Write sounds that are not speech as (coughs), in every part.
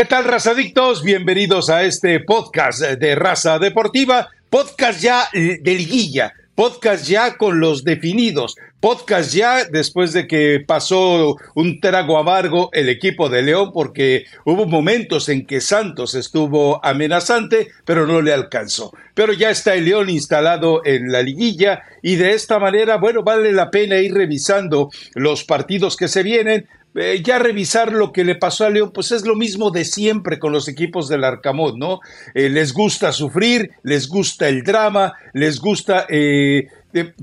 ¿Qué tal, razadictos? Bienvenidos a este podcast de Raza Deportiva, podcast ya de liguilla, podcast ya con los definidos, podcast ya después de que pasó un trago amargo el equipo de León porque hubo momentos en que Santos estuvo amenazante, pero no le alcanzó. Pero ya está el León instalado en la liguilla y de esta manera, bueno, vale la pena ir revisando los partidos que se vienen eh, ya revisar lo que le pasó a León, pues es lo mismo de siempre con los equipos del Arcamón, ¿no? Eh, les gusta sufrir, les gusta el drama, les gusta eh,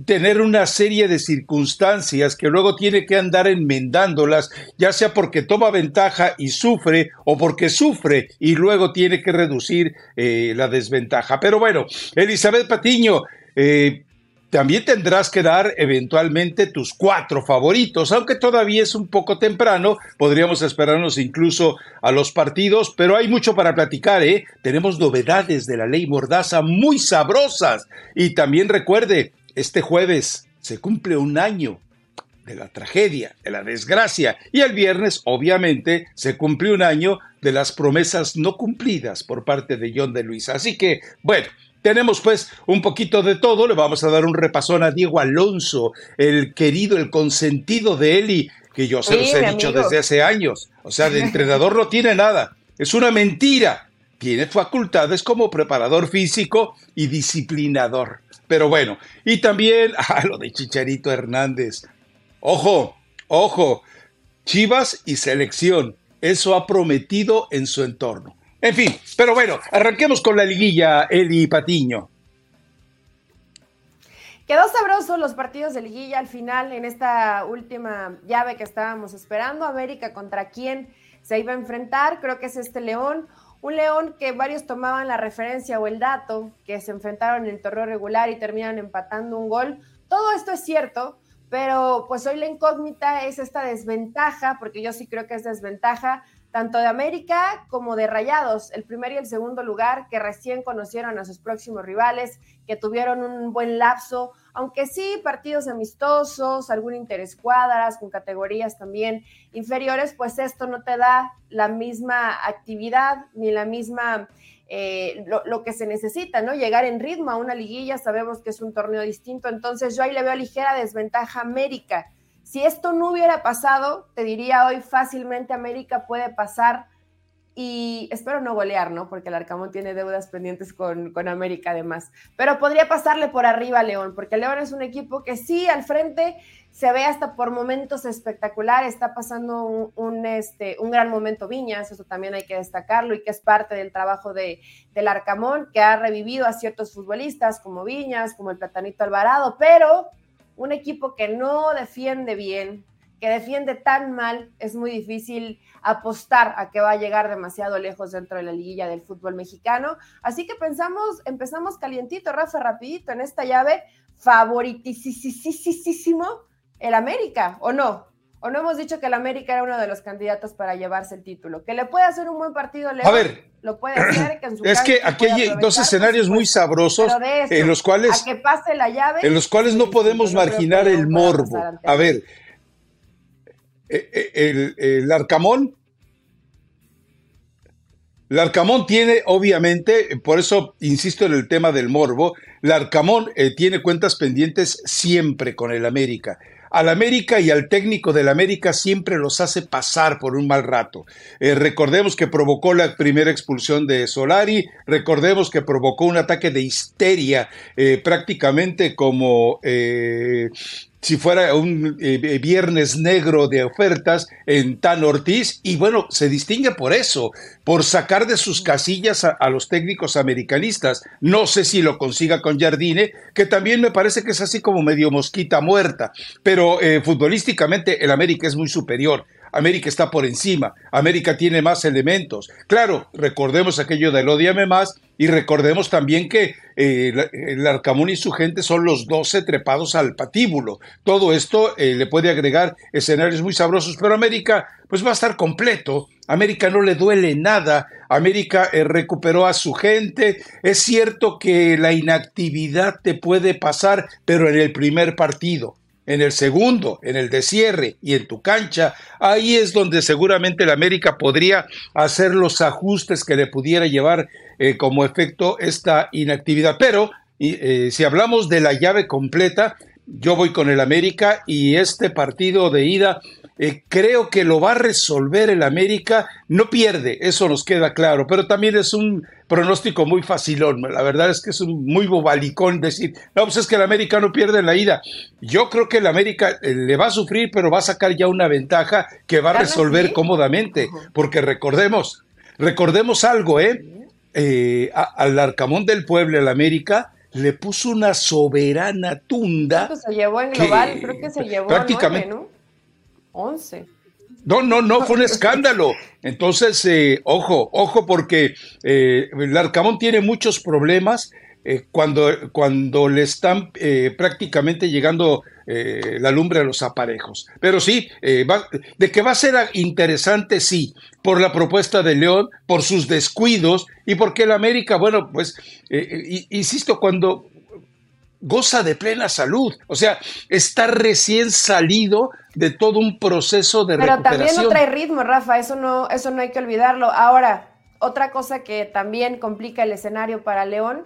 tener una serie de circunstancias que luego tiene que andar enmendándolas, ya sea porque toma ventaja y sufre, o porque sufre y luego tiene que reducir la desventaja. Pero bueno, Elizabeth Patiño, también tendrás que dar eventualmente tus cuatro favoritos, aunque todavía es un poco temprano, podríamos esperarnos incluso a los partidos, pero hay mucho para platicar, ¿eh? Tenemos novedades de la ley Mordaza muy sabrosas. Y también recuerde, este jueves se cumple un año de la tragedia, de la desgracia, y el viernes, obviamente, se cumple un año de las promesas no cumplidas por parte de John de Luisa. Así que, bueno, tenemos pues un poquito de todo, le vamos a dar un repasón a Diego Alonso, el querido, el consentido de Eli, que yo se los he dicho desde hace años. O sea, de entrenador no tiene nada, es una mentira. Tiene facultades como preparador físico y disciplinador. Pero bueno, y también a (laughs) ah, lo de Chicharito Hernández. Ojo, ojo, Chivas y selección. Eso ha prometido en su entorno. En fin, pero bueno, arranquemos con la liguilla, Eli Patiño. Quedó sabroso los partidos de liguilla al final en esta última llave que estábamos esperando. América contra quién se iba a enfrentar. Creo que es este León. Un León que varios tomaban la referencia o el dato que se enfrentaron en el torneo regular y terminan empatando un gol. Todo esto es cierto, pero pues hoy la incógnita es esta desventaja, porque yo sí creo que es desventaja tanto de América como de Rayados, el primer y el segundo lugar, que recién conocieron a sus próximos rivales, que tuvieron un buen lapso, aunque sí partidos amistosos, algún interescuadras con categorías también inferiores, pues esto no te da la misma actividad ni la misma... Eh, lo, lo, que se necesita, ¿no? Llegar en ritmo a una liguilla, sabemos que es un torneo distinto, entonces yo ahí le veo ligera desventaja a América. Si esto no hubiera pasado, te diría hoy fácilmente América puede pasar y espero no golear, ¿no? Porque el Arcamón tiene deudas pendientes con, América además. Pero podría pasarle por arriba a León, porque León es un equipo que sí, al frente se ve hasta por momentos espectacular, está pasando un, este, un gran momento Viñas, eso también hay que destacarlo y que es parte del trabajo de, del Arcamón, que ha revivido a ciertos futbolistas como Viñas, como el Platanito Alvarado, pero un equipo que no defiende bien, que defiende tan mal, es muy difícil apostar a que va a llegar demasiado lejos dentro de la liguilla del fútbol mexicano. Así que pensamos, empezamos calientito, Rafa, rapidito en esta llave, favoritísimo el América, ¿o no? ¿O no hemos dicho que el América era uno de los candidatos para llevarse el título? Que le puede hacer un buen partido León. A ver, lo puede hacer. (clears throat) es que aquí hay dos escenarios muy sabrosos en los cuales. que pase la llave. En los cuales no podemos marginar el morbo. A ver, eh, eh, el, el Arcamón. El Arcamón tiene, obviamente, por eso insisto en el tema del morbo, el Arcamón eh, tiene cuentas pendientes siempre con el América al América y al técnico del América siempre los hace pasar por un mal rato. Eh, recordemos que provocó la primera expulsión de Solari, recordemos que provocó un ataque de histeria eh, prácticamente como eh, si fuera un eh, viernes negro de ofertas en Tan Ortiz, y bueno, se distingue por eso, por sacar de sus casillas a, los técnicos americanistas. No sé si lo consiga con Jardine, que también me parece que es así como medio mosquita muerta, pero eh, futbolísticamente el América es muy superior. América está por encima, América tiene más elementos. Claro, recordemos aquello del odiame más y recordemos también que eh, el Arcamón y su gente son los doce trepados al patíbulo. Todo esto eh, le puede agregar escenarios muy sabrosos, pero América pues va a estar completo. América no le duele nada. América eh, recuperó a su gente. Es cierto que la inactividad te puede pasar, pero en el primer partido en el segundo, en el de cierre y en tu cancha, ahí es donde seguramente el América podría hacer los ajustes que le pudiera llevar eh, como efecto esta inactividad. Pero eh, si hablamos de la llave completa, yo voy con el América y este partido de ida eh, creo que lo va a resolver el América. No pierde, eso nos queda claro, pero también es un pronóstico muy facilón. La verdad es que es un muy bobalicón decir, no, pues es que el América no pierde la ida. Yo creo que el América eh, le va a sufrir, pero va a sacar ya una ventaja que va a resolver cómodamente, porque recordemos, recordemos algo, ¿eh? eh al Arcamón del Pueblo, el América, le puso una soberana tunda. se llevó en global, creo que se llevó prácticamente, ¿no? 11. No, no, no, fue un (laughs) escándalo. Entonces, eh, ojo, ojo, porque eh, el Arcamón tiene muchos problemas eh, cuando, cuando le están prácticamente llegando la lumbre a los aparejos. Pero sí, de que va a ser interesante, sí, por la propuesta de León, por sus descuidos y porque el América, bueno, pues, insisto, cuando goza de plena salud, o sea, está recién salido de todo un proceso de Pero también no trae ritmo, Rafa, eso no, eso no hay que olvidarlo. Ahora, otra cosa que también complica el escenario para León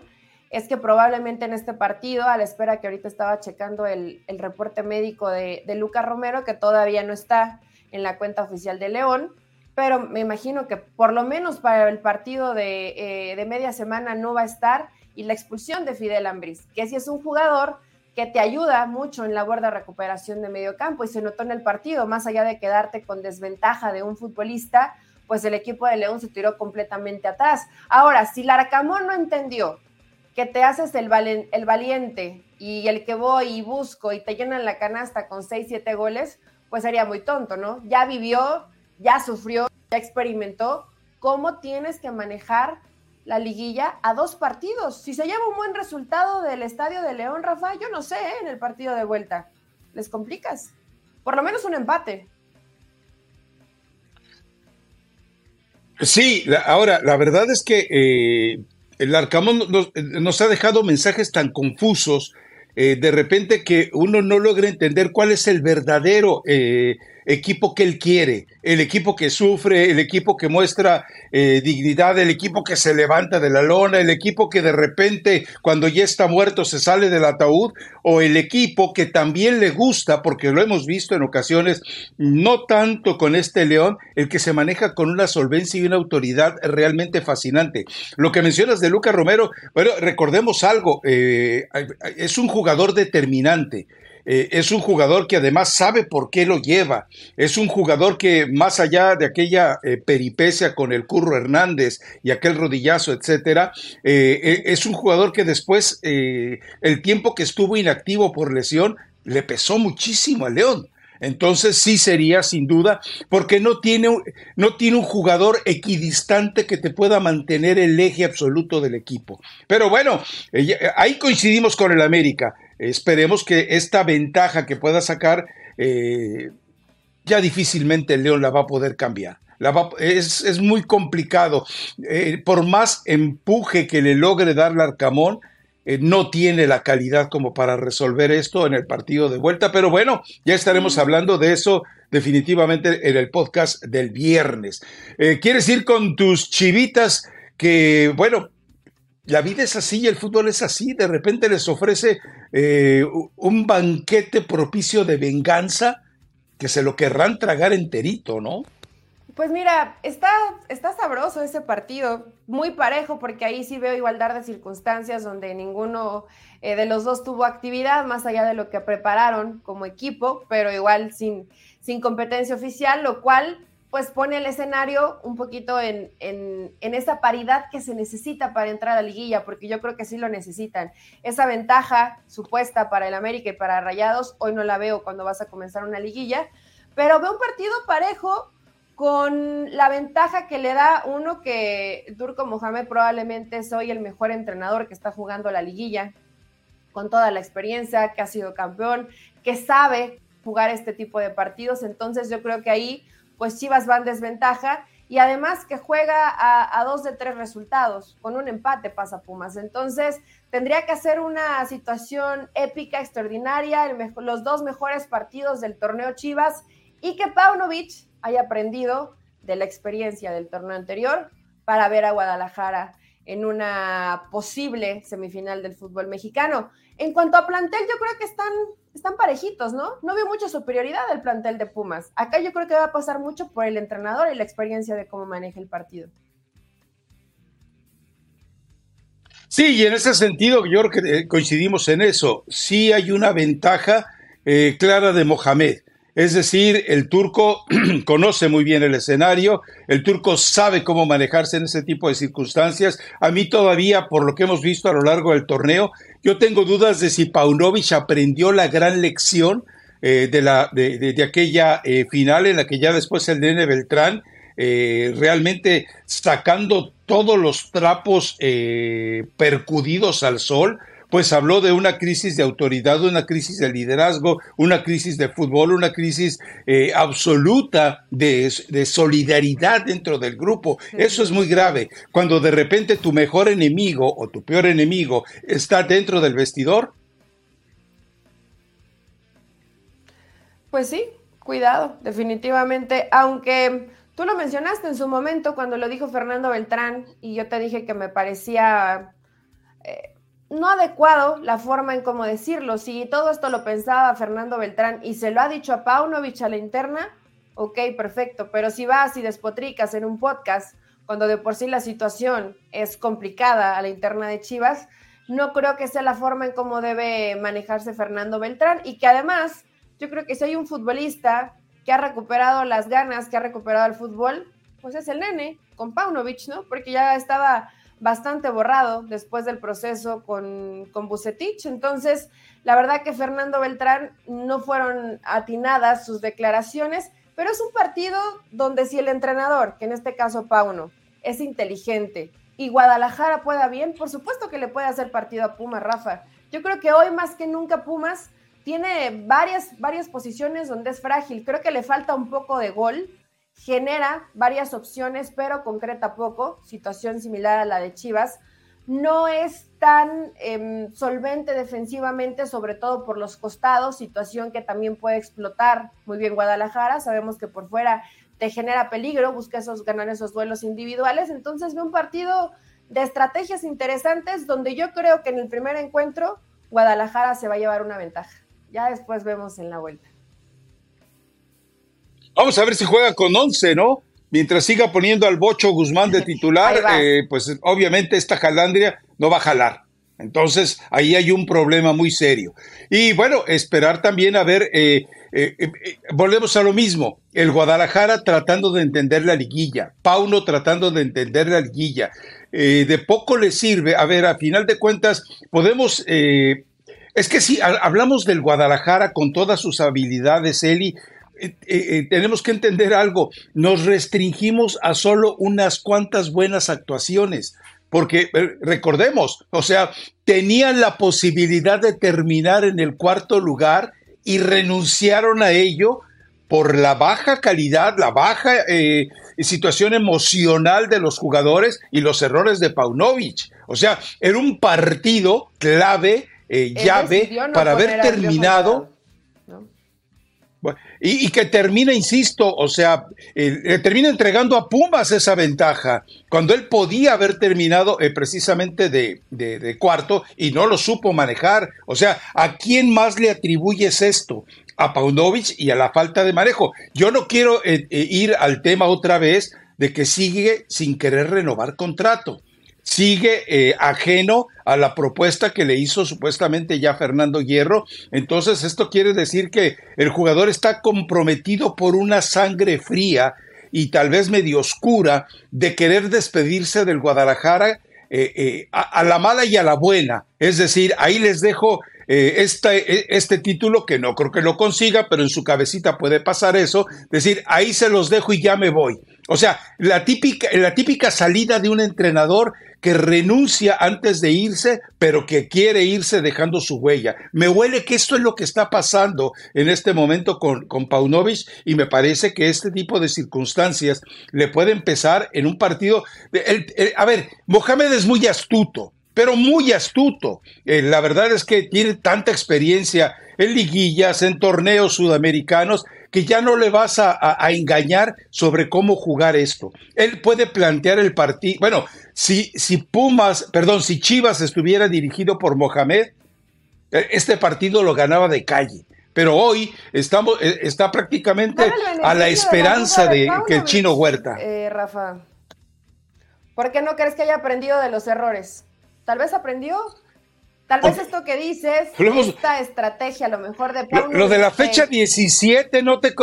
es que probablemente en este partido, a la espera que ahorita estaba checando el, reporte médico de, de Lucas Romero, que todavía no está en la cuenta oficial de León, pero me imagino que por lo menos para el partido de, eh, de media semana no va a estar y la expulsión de Fidel Ambris, que si es un jugador que te ayuda mucho en la de recuperación de medio campo y se notó en el partido, más allá de quedarte con desventaja de un futbolista, pues el equipo de León se tiró completamente atrás. Ahora, si Larcamón no entendió que te haces el, el valiente y el que voy y busco y te llenan la canasta con 6, 7 goles, pues sería muy tonto, ¿no? Ya vivió, ya sufrió, ya experimentó cómo tienes que manejar la liguilla a dos partidos. Si se lleva un buen resultado del Estadio de León, Rafa, yo no sé, ¿eh? en el partido de vuelta. ¿Les complicas? Por lo menos un empate. Sí, ahora, la verdad es que eh, el Arcamón nos, ha dejado mensajes tan confusos, eh, de repente que uno no logra entender cuál es el verdadero equipo que él quiere, el equipo que sufre, el equipo que muestra eh, dignidad, el equipo que se levanta de la lona, el equipo que de repente cuando ya está muerto se sale del ataúd, o el equipo que también le gusta, porque lo hemos visto en ocasiones, no tanto con este León, el que se maneja con una solvencia y una autoridad realmente fascinante. Lo que mencionas de Lucas Romero, bueno, recordemos algo, eh, es un jugador determinante. Eh, es un jugador que además sabe por qué lo lleva. Es un jugador que más allá de aquella eh, peripecia con el Curro Hernández y aquel rodillazo, etcétera, eh, es un jugador que después el tiempo que estuvo inactivo por lesión le pesó muchísimo al León. Entonces sí sería sin duda, porque no tiene, no tiene un jugador equidistante que te pueda mantener el eje absoluto del equipo. Pero bueno, ahí coincidimos con el América. Esperemos que esta ventaja que pueda sacar, eh, ya difícilmente el León la va a poder cambiar. es, muy complicado. Eh, por más empuje que le logre darle Arcamón, eh, no tiene la calidad como para resolver esto en el partido de vuelta, pero bueno, ya estaremos hablando de eso definitivamente en el podcast del viernes. ¿Quieres ir con tus chivitas que, bueno, la vida es así y el fútbol es así. De repente les ofrece eh, un banquete propicio de venganza que se lo querrán tragar enterito, ¿no? Pues mira, está, está sabroso ese partido, muy parejo, porque ahí sí veo igualdad de circunstancias donde ninguno eh, de los dos tuvo actividad, más allá de lo que prepararon como equipo, pero igual sin, sin competencia oficial, lo cual pues pone el escenario un poquito en, esa paridad que se necesita para entrar a la liguilla, porque yo creo que sí lo necesitan. Esa ventaja supuesta para el América y para Rayados, hoy no la veo cuando vas a comenzar una liguilla, pero veo un partido parejo con la ventaja que le da uno que Turco Mohamed probablemente es hoy el mejor entrenador que está jugando la liguilla, con toda la experiencia, que ha sido campeón, que sabe jugar este tipo de partidos, entonces yo creo que ahí pues Chivas va en desventaja y además que juega a, dos de tres resultados, con un empate pasa Pumas. Entonces, tendría que ser una situación épica, extraordinaria, los dos mejores partidos del torneo Chivas y que Paunovic haya aprendido de la experiencia del torneo anterior para ver a Guadalajara en una posible semifinal del fútbol mexicano. En cuanto a plantel, yo creo que están, están parejitos, ¿no? No veo mucha superioridad del plantel de Pumas. Acá yo creo que va a pasar mucho por el entrenador y la experiencia de cómo maneja el partido. Sí, y en ese sentido, yo creo que eh, coincidimos en eso. Sí hay una ventaja eh, clara de Mohamed. Es decir, el turco (clears throat) conoce muy bien el escenario, el turco sabe cómo manejarse en ese tipo de circunstancias. A mí todavía, por lo que hemos visto a lo largo del torneo, yo tengo dudas de si Paunovic aprendió la gran lección eh, de, la, de, aquella eh, final en la que ya después el nene Beltrán, eh, realmente sacando todos los trapos percudidos al sol, pues habló de una crisis de autoridad, una crisis de liderazgo, una crisis de fútbol, una crisis eh, absoluta de, solidaridad dentro del grupo. Eso es muy grave. Cuando de repente tu mejor enemigo o tu peor enemigo está dentro del vestidor. Pues sí, cuidado, definitivamente, aunque... Tú lo mencionaste en su momento cuando lo dijo Fernando Beltrán y yo te dije que me parecía eh, no adecuado la forma en cómo decirlo. Si todo esto lo pensaba Fernando Beltrán y se lo ha dicho a Paunovic a la interna, ok, perfecto. Pero si vas y despotricas en un podcast, cuando de por sí la situación es complicada a la interna de Chivas, no creo que sea la forma en cómo debe manejarse Fernando Beltrán y que además yo creo que si hay un futbolista que ha recuperado las ganas, que ha recuperado el fútbol, pues es el nene con Paunovic, ¿no? Porque ya estaba bastante borrado después del proceso con, con Bucetich. Entonces, la verdad que Fernando Beltrán no fueron atinadas sus declaraciones, pero es un partido donde si el entrenador, que en este caso Pauno, es inteligente y Guadalajara pueda bien, por supuesto que le puede hacer partido a Pumas, Rafa. Yo creo que hoy más que nunca Pumas tiene varias, varias posiciones donde es frágil. Creo que le falta un poco de gol genera varias opciones, pero concreta poco, situación similar a la de Chivas. No es tan em, solvente defensivamente, sobre todo por los costados, situación que también puede explotar muy bien Guadalajara. Sabemos que por fuera te genera peligro, busca esos, ganar esos duelos individuales. Entonces ve un partido de estrategias interesantes donde yo creo que en el primer encuentro Guadalajara se va a llevar una ventaja. Ya después vemos en la vuelta. Vamos a ver si juega con 11, ¿no? Mientras siga poniendo al Bocho Guzmán de (laughs) titular, eh, pues obviamente esta jalandria no va a jalar. Entonces, ahí hay un problema muy serio. Y bueno, esperar también a ver, eh, eh, volvemos a lo mismo, el Guadalajara tratando de entender la liguilla, Pauno tratando de entender la liguilla. de poco le sirve, a ver, a final de cuentas, podemos... es que si hablamos del Guadalajara con todas sus habilidades, Eli, eh, eh, tenemos que entender algo, nos restringimos a solo unas cuantas buenas actuaciones, porque eh, recordemos, o sea, tenían la posibilidad de terminar en el cuarto lugar y renunciaron a ello por la baja calidad, la baja situación emocional de los jugadores y los errores de Paunovic. O sea, era un partido clave, llave, para haber terminado y, que termina, insisto, o sea, termina entregando a Pumas esa ventaja, cuando él podía haber terminado eh, precisamente de, de, cuarto y no lo supo manejar. O sea, ¿a quién más le atribuyes esto? A Paunovic y a la falta de manejo. Yo no quiero eh, eh, ir al tema otra vez de que sigue sin querer renovar contrato sigue eh, ajeno a la propuesta que le hizo supuestamente ya Fernando Hierro. Entonces, esto quiere decir que el jugador está comprometido por una sangre fría y tal vez medio oscura de querer despedirse del Guadalajara eh, eh, a, la mala y a la buena. Es decir, ahí les dejo este, este título, que no creo que lo consiga, pero en su cabecita puede pasar eso, decir, ahí se los dejo y ya me voy O sea, la típica, la típica salida de un entrenador que renuncia antes de irse, pero que quiere irse dejando su huella. Me huele que esto es lo que está pasando en este momento con, con y me parece que este tipo de circunstancias le puede empezar en un partido. a ver, Mohamed es muy astuto pero muy astuto. Eh, la verdad es que tiene tanta experiencia en liguillas, en torneos sudamericanos, que ya no le vas a, engañar sobre cómo jugar esto. Él puede plantear el partido. Bueno, si, si Pumas, perdón, si Chivas estuviera dirigido por Mohamed, eh, este partido lo ganaba de calle. Pero hoy estamos, eh, está prácticamente a la esperanza de, que el chino Huerta. Rafa, ¿por qué no crees que haya aprendido de los errores? Tal vez aprendió. Tal vez esto que dices, esta estrategia, a lo mejor de Lo, lo de la fecha 17 no te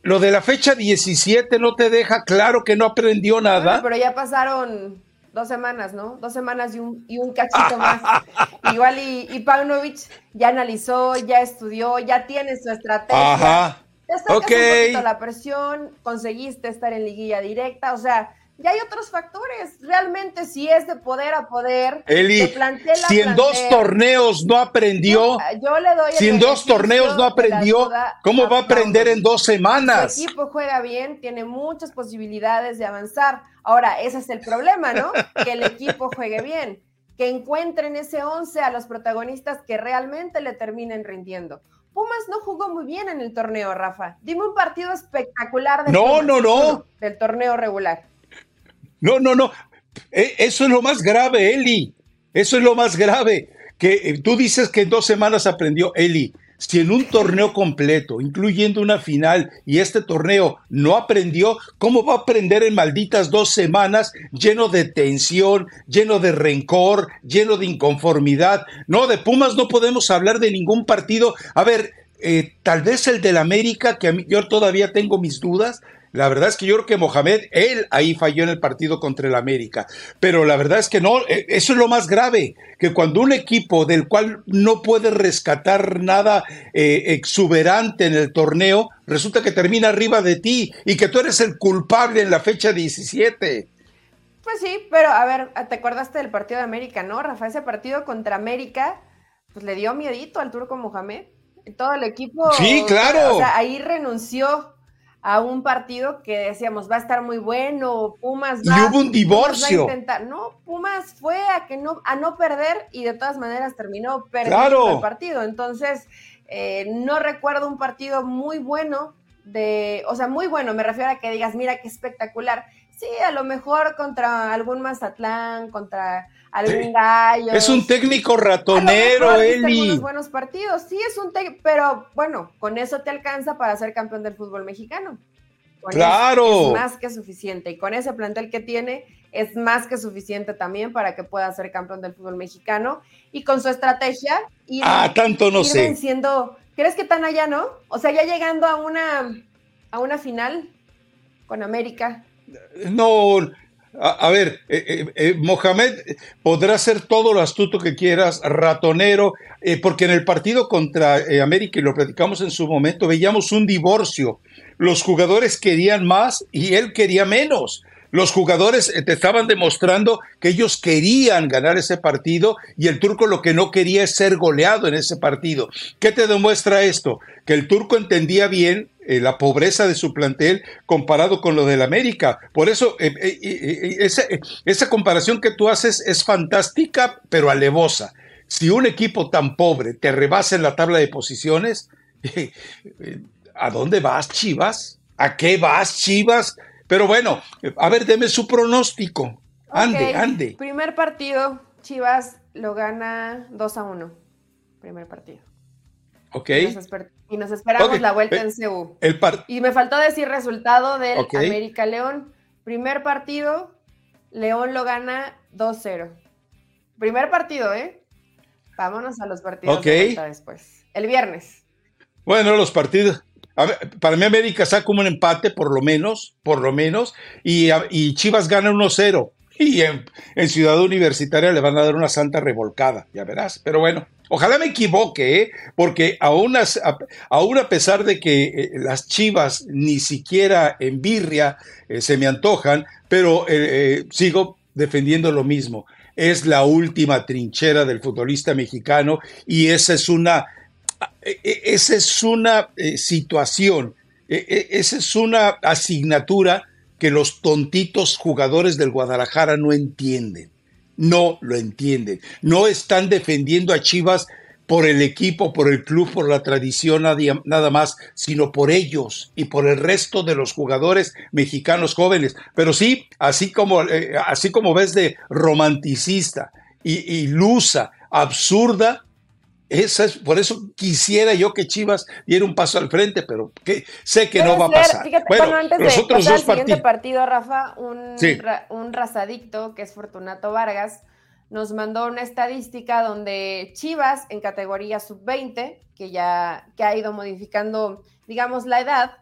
lo de la fecha 17 no te deja claro que no aprendió nada. pero ya pasaron dos semanas, ¿no? Dos semanas y un, y un cachito más. (laughs) Igual y, y Paunovic ya analizó, ya estudió, ya tiene su estrategia. Ajá. Ya está un poquito la presión, conseguiste estar en liguilla directa, o sea, y hay otros factores. Realmente, si es de poder a poder, Eli, si en dos torneos no aprendió, yo, le doy si en dos torneos no aprendió, ¿cómo va a aprender en dos semanas? El equipo juega bien, tiene muchas posibilidades de avanzar. Ahora, ese es el problema, ¿no? (laughs) que el equipo juegue bien, que encuentren ese 11 a los protagonistas que realmente le terminen rindiendo. Pumas no jugó muy bien en el torneo, Rafa. Dime un partido espectacular de no, no, no. del torneo regular. No, no, no. E, eso es lo más grave, Eli. Eso es lo más grave. Que eh, tú dices que en dos semanas aprendió Eli. Si en un torneo completo, incluyendo una final, y este torneo no aprendió, ¿cómo va a aprender en malditas dos semanas lleno de tensión, lleno de rencor, lleno de inconformidad? No, de Pumas no podemos hablar de ningún partido. A ver, eh, tal vez el del América, que a yo todavía tengo mis dudas, la verdad es que yo creo que Mohamed, él ahí falló en el partido contra el América. Pero la verdad es que no, e, eso es lo más grave, que cuando un equipo del cual no puede rescatar nada eh, exuberante en el torneo, resulta que termina arriba de ti y que tú eres el culpable en la fecha 17. Pues sí, pero a ver, te acordaste del partido de América, ¿no, Rafa? Ese partido contra América, pues le dio miedito al turco Mohamed. Todo el equipo. Sí, claro. O sea, ahí renunció a un partido que decíamos va a estar muy bueno, Pumas va, y hubo un divorcio. a intentar. No, Pumas fue a que no a no perder y de todas maneras terminó perdiendo el partido. Entonces, eh, no recuerdo un partido muy bueno de, o sea, muy bueno, me refiero a que digas, mira qué espectacular. Sí, a lo mejor contra algún Mazatlán, contra algún gallo. Es un técnico ratonero, Eli. buenos partidos, sí, es un técnico, pero bueno, con eso te alcanza para ser campeón del fútbol mexicano. claro. Es más que suficiente. Y con ese plantel que tiene, es más que suficiente también para que pueda ser campeón del fútbol mexicano. Y con su estrategia. Ir, ah, tanto no sé. Venciendo, ¿Crees que tan allá, no? O sea, ya llegando a una, a una final con América. No, a, ver, eh, eh, eh, Mohamed podrá ser todo lo astuto que quieras, ratonero, porque en el partido contra América, y lo platicamos en su momento, veíamos un divorcio. Los jugadores querían más y él quería menos. Los jugadores te estaban demostrando que ellos querían ganar ese partido y el turco lo que no quería es ser goleado en ese partido. ¿Qué te demuestra esto? Que el turco entendía bien eh, la pobreza de su plantel comparado con lo del América. Por eso, eh, eh, esa, esa comparación que tú haces es fantástica, pero alevosa. Si un equipo tan pobre te rebasa en la tabla de posiciones, (laughs) ¿a dónde vas, Chivas? ¿A qué vas, Chivas? Pero bueno, a ver, deme su pronóstico. Ande, ande. Primer partido, Chivas lo gana 2 a 1. Primer partido. Ok. Y nos, esperamos la vuelta en CU. y me faltó decir resultado del América León. Primer partido, León lo gana 2-0. Primer partido, ¿eh? Vámonos a los partidos de después. El viernes. Bueno, los partidos. para mí América saca como un empate, por lo menos, por lo menos, y, y Chivas gana 1-0. Y en, en Ciudad Universitaria le van a dar una santa revolcada, ya verás. Pero bueno, Ojalá me equivoque, ¿eh? porque aún a, pesar de que eh, las chivas ni siquiera en birria eh, se me antojan, pero sigo defendiendo lo mismo. Es la última trinchera del futbolista mexicano y esa es una, esa es una situación, esa es una asignatura que los tontitos jugadores del Guadalajara no entienden no lo entienden. No están defendiendo a Chivas por el equipo, por el club, por la tradición, nada más, sino por ellos y por el resto de los jugadores mexicanos jóvenes. Pero sí, así como, eh, así como ves de romanticista y, ilusa, absurda, esa es, por eso quisiera yo que Chivas diera un paso al frente, pero que, sé que no va a pasar. bueno, antes de otros dos siguiente partido, Rafa, un, un razadicto que es Fortunato Vargas nos mandó una estadística donde Chivas en categoría sub-20, que ya que ha ido modificando, digamos, la edad,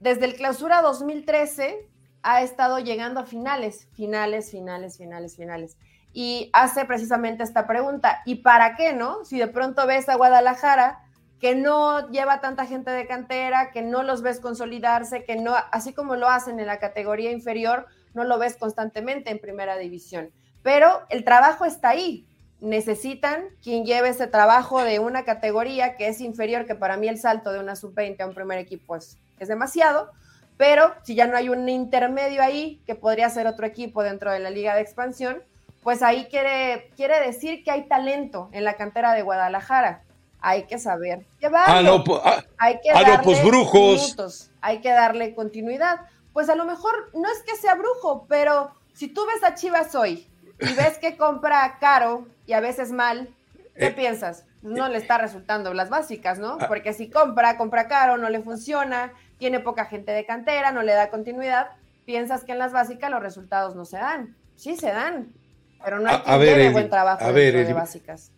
desde el clausura 2013 ha estado llegando a finales, finales, finales, finales, finales y hace precisamente esta pregunta, ¿y para qué no? Si de pronto ves a Guadalajara que no lleva tanta gente de cantera, que no los ves consolidarse, que no, así como lo hacen en la categoría inferior, no lo ves constantemente en primera división. Pero el trabajo está ahí. Necesitan quien lleve ese trabajo de una categoría que es inferior, que para mí el salto de una sub-20 a un primer equipo es, es demasiado, pero si ya no hay un intermedio ahí, que podría ser otro equipo dentro de la liga de expansión, pues ahí quiere, quiere decir que hay talento en la cantera de Guadalajara. Hay que saber llevarlo. Ah, no, ah, hay que ah, pues brujos. hay que darle continuidad. Pues a lo mejor no es que sea brujo, pero si tú ves a Chivas hoy y ves que compra caro y a veces mal, ¿qué eh, piensas? No le está resultando las básicas, ¿no? Porque si compra, compra caro, no le funciona, tiene poca gente de cantera, no le da continuidad, piensas que en las básicas los resultados no se dan. Sí se dan, pero no hay que ver, buen trabajo a ver, de básicas.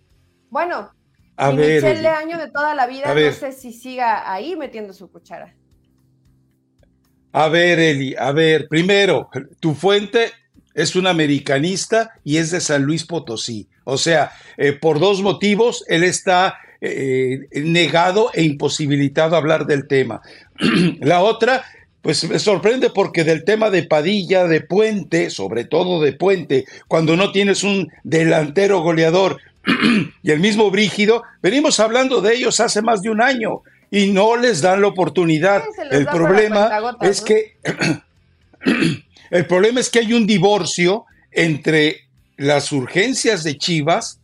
Bueno, a ver, Michelle Año de toda la vida, no sé si siga ahí metiendo su cuchara. A ver, Eli, a ver, primero, tu fuente es un americanista y es de San Luis Potosí. O sea, eh, por dos motivos, él está eh, negado e imposibilitado a hablar del tema. (clears throat) la otra pues me sorprende porque del tema de Padilla, de Puente, sobre todo de Puente, cuando no tienes un delantero goleador (clears throat) y el mismo Brígido, venimos hablando de ellos hace más de un año y no les dan la oportunidad. El problema es que (clears throat) el problema es que hay un divorcio entre las urgencias de Chivas,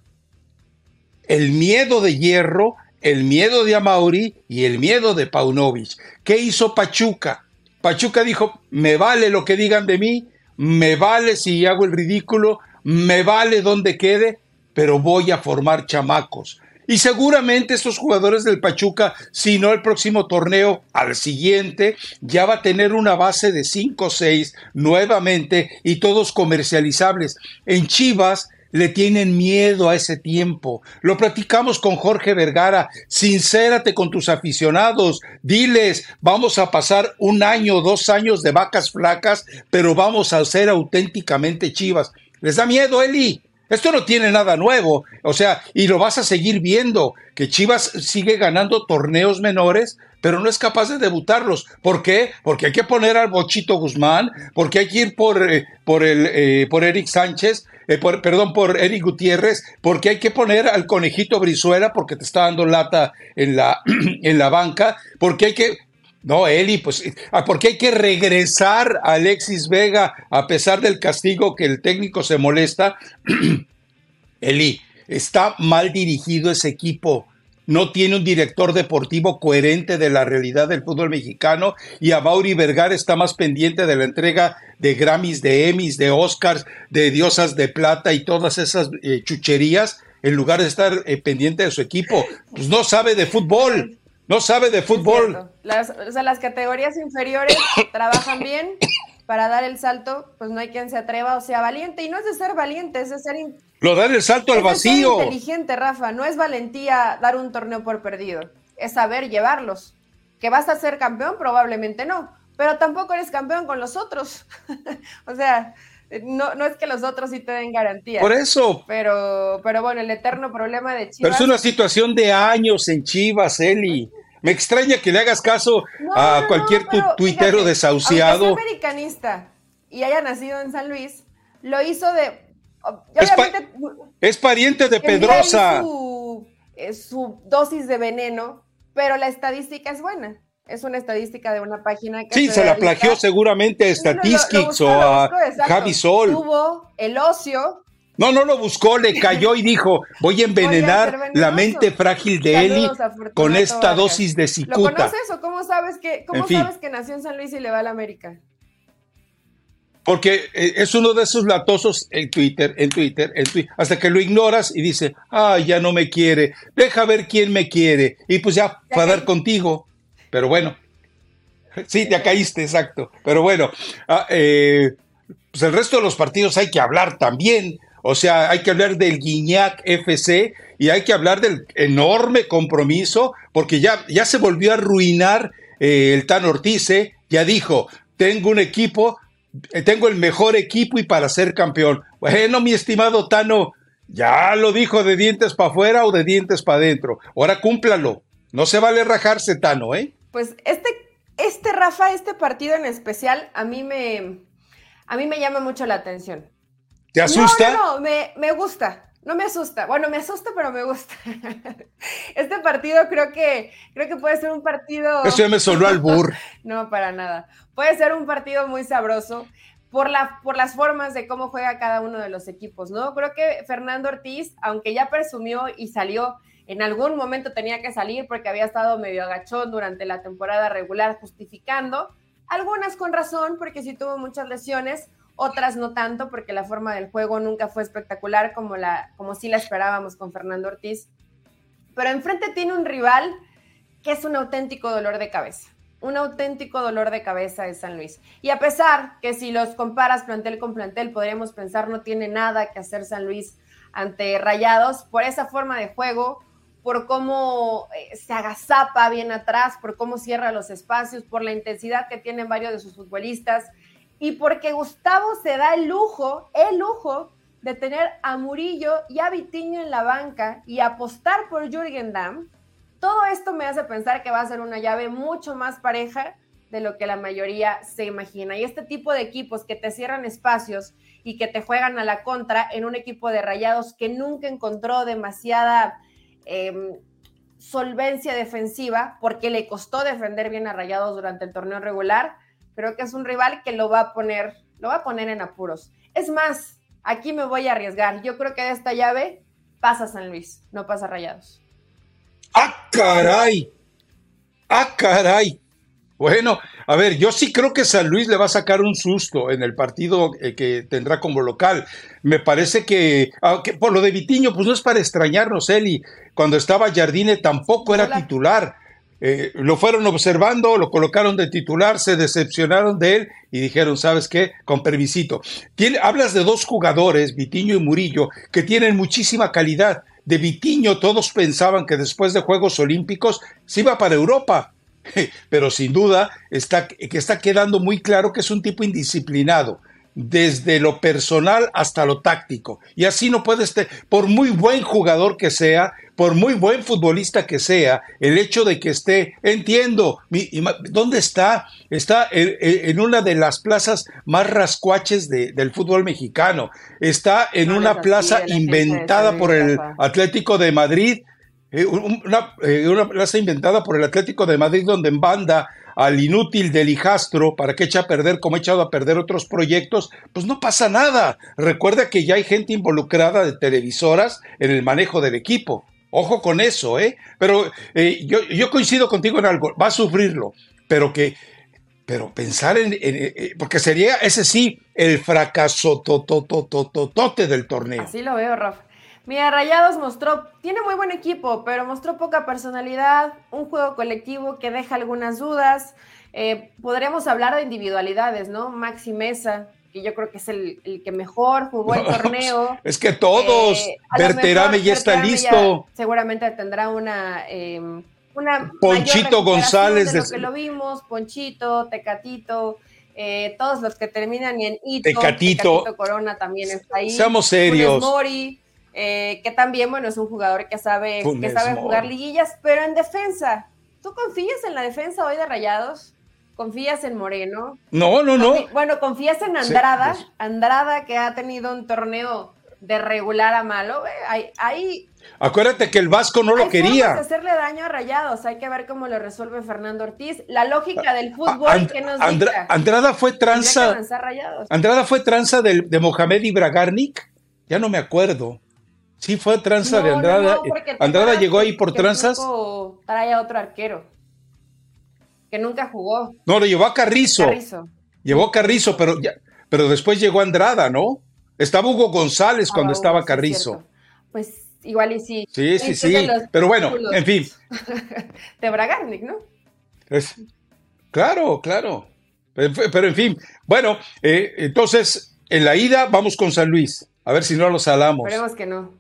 el miedo de Hierro, el miedo de Amauri y el miedo de Paunovic. ¿Qué hizo Pachuca? Pachuca dijo, me vale lo que digan de mí, me vale si hago el ridículo, me vale donde quede, pero voy a formar chamacos. Y seguramente estos jugadores del Pachuca, si no el próximo torneo, al siguiente, ya va a tener una base de 5 o 6 nuevamente y todos comercializables. En Chivas le tienen miedo a ese tiempo. Lo platicamos con Jorge Vergara. Sincérate con tus aficionados. Diles, vamos a pasar un año, dos años de vacas flacas, pero vamos a ser auténticamente chivas. ¿Les da miedo, Eli? Esto no tiene nada nuevo, o sea, y lo vas a seguir viendo, que Chivas sigue ganando torneos menores, pero no es capaz de debutarlos. ¿Por qué? Porque hay que poner al Bochito Guzmán, porque hay que ir por, eh, por, el, eh, por Eric Sánchez, eh, perdón, por Eric Gutiérrez, porque hay que poner al conejito Brizuela porque te está dando lata en la, (clears throat) en la banca, porque hay que, no, Eli, pues, porque hay que regresar a Alexis Vega a pesar del castigo que el técnico se molesta. (clears throat) Eli, está mal dirigido ese equipo no tiene un director deportivo coherente de la realidad del fútbol mexicano y a Mauri Vergara está más pendiente de la entrega de Grammys, de Emmys, de Oscars, de Diosas de Plata y todas esas eh, chucherías en lugar de estar eh, pendiente de su equipo. Pues no sabe de fútbol. No sabe de fútbol. Las, o sea, las categorías inferiores (coughs) trabajan bien, para dar el salto, pues no hay quien se atreva o sea valiente. Y no es de ser valiente, es de ser lo dar el salto al vacío. Es inteligente, Rafa. No es valentía dar un torneo por perdido. Es saber llevarlos. ¿Que vas a ser campeón? Probablemente no. Pero tampoco eres campeón con los otros. (laughs) o sea, No, no es que los otros sí te den garantía. Por eso. Pero, pero bueno, el eterno problema de Chivas. Pero es una situación de años en Chivas, Eli. Me extraña que le hagas caso a cualquier tuitero desahuciado. Aunque americanista y haya nacido en San Luis, lo hizo de. Es, pariente de Pedrosa. Su, eh, su dosis de veneno, pero la estadística es buena es una estadística de una página que Sí, se, la plagió seguramente a Statistics o a Javi Sol. Tuvo el ocio. No, no lo buscó, le cayó y dijo, voy a envenenar la mente frágil de Eli con esta dosis de cicuta. ¿Lo conoces o cómo sabes que, cómo sabes que nació en San Luis y le va a la América? Porque eh, es uno de esos latosos en Twitter, en Twitter, en Twitter, hasta que lo ignoras y dice, ah, ya no me quiere, deja ver quién me quiere, y pues ya, va a dar contigo. Pero bueno, sí, te caíste, exacto. Pero bueno, ah, eh, pues el resto de los partidos hay que hablar también. O sea, hay que hablar del Guiñac FC y hay que hablar del enorme compromiso, porque ya, ya se volvió a arruinar eh, el Tan Ortiz, ¿eh? ya dijo, tengo un equipo, tengo el mejor equipo y para ser campeón. Bueno, mi estimado Tano, ya lo dijo de dientes para afuera o de dientes para adentro. Ahora cúmplalo. No se vale rajarse, Tano, ¿eh? Pues este, este, Rafa, este partido en especial, a mí me, a mí me llama mucho la atención. ¿Te asusta? No, no, me, me gusta. No me asusta. Bueno, me asusta, pero me gusta. (laughs) Este partido creo que, creo que puede ser un partido. Eso ya me sonó al burr. (laughs) no, para nada. Puede ser un partido muy sabroso por, la, por las formas de cómo juega cada uno de los equipos, ¿no? Creo que Fernando Ortiz, aunque ya presumió y salió en algún momento tenía que salir porque había estado medio agachón durante la temporada regular justificando, algunas con razón porque sí tuvo muchas lesiones, otras no tanto porque la forma del juego nunca fue espectacular como, la, como sí la esperábamos con Fernando Ortiz. Pero enfrente tiene un rival que es un auténtico dolor de cabeza. Un auténtico dolor de cabeza de San Luis. Y a pesar que si los comparas plantel con plantel, podríamos pensar no tiene nada que hacer San Luis ante Rayados por esa forma de juego, por cómo eh, se agazapa bien atrás, por cómo cierra los espacios, por la intensidad que tienen varios de sus futbolistas y porque Gustavo se da el lujo, el lujo de tener a Murillo y a Vitiño en la banca y apostar por Jürgen Damm. Todo esto me hace pensar que va a ser una llave mucho más pareja de lo que la mayoría se imagina. Y este tipo de equipos que te cierran espacios y que te juegan a la contra en un equipo de rayados que nunca encontró demasiada Em, solvencia defensiva, porque le costó defender bien a Rayados durante el torneo regular. Creo que es un rival que lo va a poner, lo va a poner en apuros. Es más, aquí me voy a arriesgar. Yo creo que de esta llave pasa San Luis, no pasa Rayados. ¡Ah, caray! ¡Ah, caray! Bueno, a ver, yo sí creo que San Luis le va a sacar un susto en el partido eh, que tendrá como local. Me parece que, aunque por lo de Vitiño, pues no es para extrañarnos, Eli. Cuando estaba Jardine tampoco era titular. Eh, lo fueron observando, lo colocaron de titular, se decepcionaron de él y dijeron, ¿sabes qué? Con permisito. hablas de dos jugadores, Vitiño y Murillo, que tienen muchísima calidad. De Vitiño todos pensaban que después de Juegos Olímpicos se iba para Europa (laughs) pero sin duda está, que está quedando muy claro que es un tipo indisciplinado, desde lo personal hasta lo táctico. Y así no puede estar, por muy buen jugador que sea, por muy buen futbolista que sea, el hecho de que esté, entiendo, ¿dónde está? Está en, una de las plazas más rascuaches del fútbol mexicano. Está en una plaza inventada por el Atlético de Madrid eh, una, eh, una, plaza inventada por el Atlético de Madrid donde en banda al inútil del hijastro para que eche a perder como ha echado a perder otros proyectos, pues no pasa nada. Recuerda que ya hay gente involucrada de televisoras en el manejo del equipo. Ojo con eso, ¿eh? Pero eh, yo, yo, coincido contigo en algo, va a sufrirlo, pero que, pero pensar en, porque sería ese sí el fracaso tototototote del torneo. Así lo veo, Rafa. Mira, Rayados mostró, tiene muy buen equipo, pero mostró poca personalidad, un juego colectivo que deja algunas dudas. Eh, podríamos hablar de individualidades, ¿no? Maxi Mesa, que yo creo que es el, que mejor jugó el (laughs) torneo. Es que todos, eh, Berterame ya está listo. seguramente tendrá una... Em, una Ponchito González. De lo que lo vimos, Ponchito, Tecatito, eh, todos los que terminan en Ito, Tecatito. Corona también está ahí. Seamos serios. Mori, eh, que también, bueno, es un jugador que sabe, que sabe jugar liguillas, pero en defensa, ¿tú confías en la defensa hoy de Rayados? ¿Confías en Moreno? No, no, no. Bueno, ¿confías en Andrada? Pues. Andrada que ha tenido un torneo de regular a malo. Ahí, Acuérdate que el Vasco no lo quería. De hacerle daño a Rayados, hay que ver cómo lo resuelve Fernando Ortiz. La lógica del fútbol que nos Andrada fue tranza. Andrada fue tranza de, de Mohamed Ibragarnik. Ya no me acuerdo. Sí, fue tranza de Andrada. Andrada llegó ahí por tranzas. Trae a otro arquero que nunca jugó. No, lo llevó a Carrizo. Llevó a Carrizo, pero, ya, pero después llegó Andrada, ¿no? Estaba Hugo González cuando ah, estaba Carrizo. pues igual y sí. Sí, sí, sí. Pero bueno, en fin. (laughs) de Bragarnik, ¿no? claro, claro. Pero, en fin, bueno, eh, entonces en la ida vamos con San Luis. A ver si no lo salamos. Esperemos que no.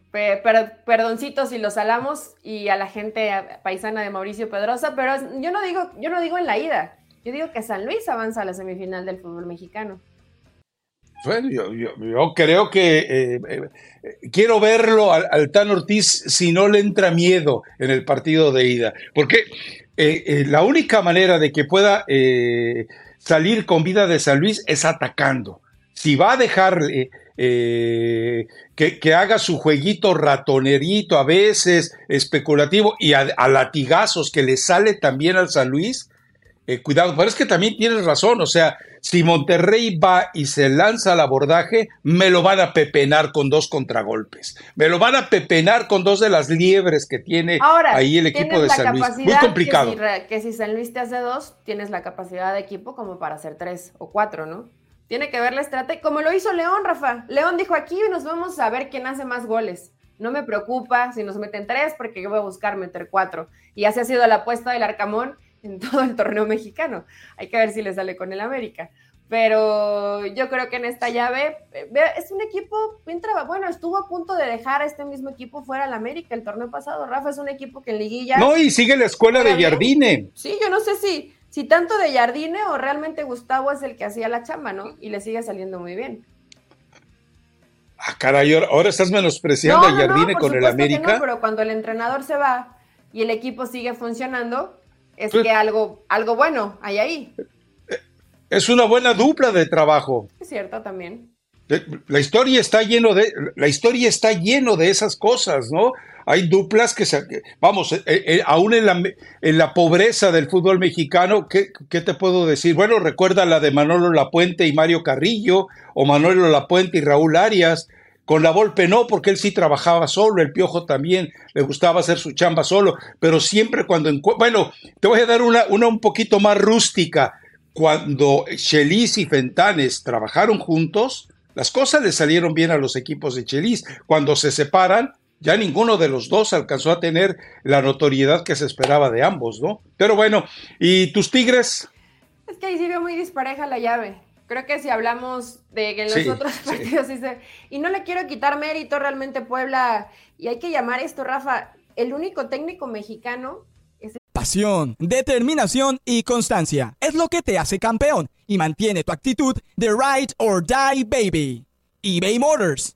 Perdoncito si lo salamos y a la gente paisana de Mauricio Pedrosa, pero yo no digo, yo no digo en la ida. Yo digo que San Luis avanza a la semifinal del fútbol mexicano. Bueno, yo, creo que eh, eh, quiero verlo al, Tan Ortiz si no le entra miedo en el partido de ida, porque eh, la única manera de que pueda salir con vida de San Luis es atacando. Si va a dejar que, haga su jueguito ratonerito a veces, especulativo y a, a latigazos que le sale también al San Luis, eh, cuidado, pero es que también tienes razón, o sea, si Monterrey va y se lanza al abordaje, me lo van a pepenar con dos contragolpes, me lo van a pepenar con dos de las liebres que tiene ahí el equipo de San Luis. Muy complicado. Que si, San Luis te hace dos, tienes la capacidad de equipo como para hacer tres o cuatro, ¿no? Tiene que ver la estrategia, como lo hizo León, Rafa. León dijo aquí nos vamos a ver quién hace más goles. No me preocupa si nos meten tres porque yo voy a buscar meter cuatro. Y así ha sido la apuesta del Arcamón (laughs) en todo el torneo mexicano. Hay que ver si le sale con el América. Pero yo creo que en esta llave es un equipo bien Bueno, estuvo a punto de dejar a este mismo equipo fuera al América el torneo pasado. Rafa es un equipo que en liguilla. No, y sigue la escuela de Jardine. Sí, yo no sé si, si tanto de Jardine o realmente Gustavo es el que hacía la chamba, ¿no? Y le sigue saliendo muy bien. Ah, caray, ahora estás menospreciando a Jardine con el América. no, pero cuando el entrenador se va y el equipo sigue funcionando, es pues que algo, algo bueno hay ahí. Es una buena dupla de trabajo. Es cierto también. La historia está lleno de la historia está lleno de esas cosas, ¿no? Hay duplas que se, vamos, eh, eh, aún en la, en la, pobreza del fútbol mexicano, ¿qué, ¿qué, te puedo decir? Bueno, recuerda la de Manolo Lapuente y Mario Carrillo, o Manolo Lapuente y Raúl Arias, con la Volpe no, porque él sí trabajaba solo, el Piojo también le gustaba hacer su chamba solo, pero siempre cuando... Bueno, te voy a dar una, una un poquito más rústica. Cuando Chelis y Fentanes trabajaron juntos, las cosas le salieron bien a los equipos de Chelis. Cuando se separan, ya ninguno de los dos alcanzó a tener la notoriedad que se esperaba de ambos, ¿no? Pero bueno, ¿y tus Tigres? Es que ahí sí veo muy dispareja la llave. Creo que si hablamos de que en los otros partidos dice, y no le quiero quitar mérito realmente Puebla, y hay que llamar esto, Rafa, el único técnico mexicano es... Pasión, determinación y constancia es lo que te hace campeón y mantiene tu actitud de ride or die baby. eBay Motors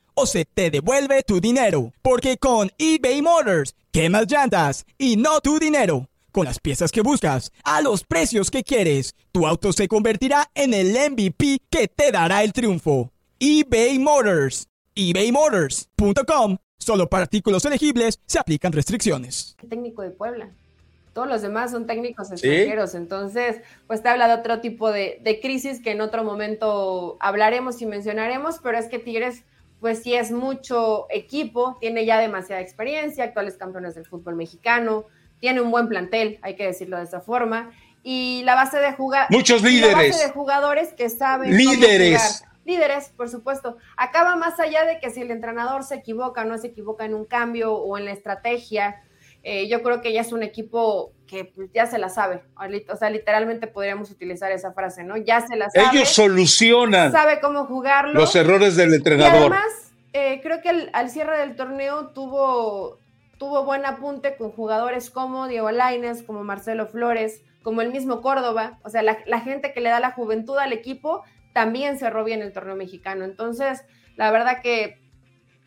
o se te devuelve tu dinero. Porque con eBay Motors, quemas llantas y no tu dinero. Con las piezas que buscas, a los precios que quieres, tu auto se convertirá en el MVP que te dará el triunfo. eBay Motors. ebaymotors.com. Solo para artículos elegibles se aplican restricciones. técnico de Puebla. Todos los demás son técnicos extranjeros, entonces, pues te habla de otro tipo de, de crisis que en otro momento hablaremos y mencionaremos, pero es que Tigres pues sí es mucho equipo, tiene ya demasiada experiencia, actuales campeones del fútbol mexicano, tiene un buen plantel, hay que decirlo de esa forma, y la base de jugadores. Muchos líderes. de jugadores que saben. Líderes. líderes, por supuesto. Acaba más allá de que si el entrenador se equivoca o no se equivoca en un cambio o en la estrategia, eh, yo creo que ya es un equipo que pues, ya se la sabe. O sea, literalmente podríamos utilizar esa frase, ¿no? Ya se la sabe. Ellos solucionan. Sabe cómo jugarlo. Los errores del entrenador. Y además, eh, creo que al cierre del torneo tuvo, tuvo buen apunte con jugadores como Diego Laines, como Marcelo Flores, como el mismo Córdoba. O sea, la, la gente que le da la juventud al equipo también cerró bien el torneo mexicano. Entonces, la verdad que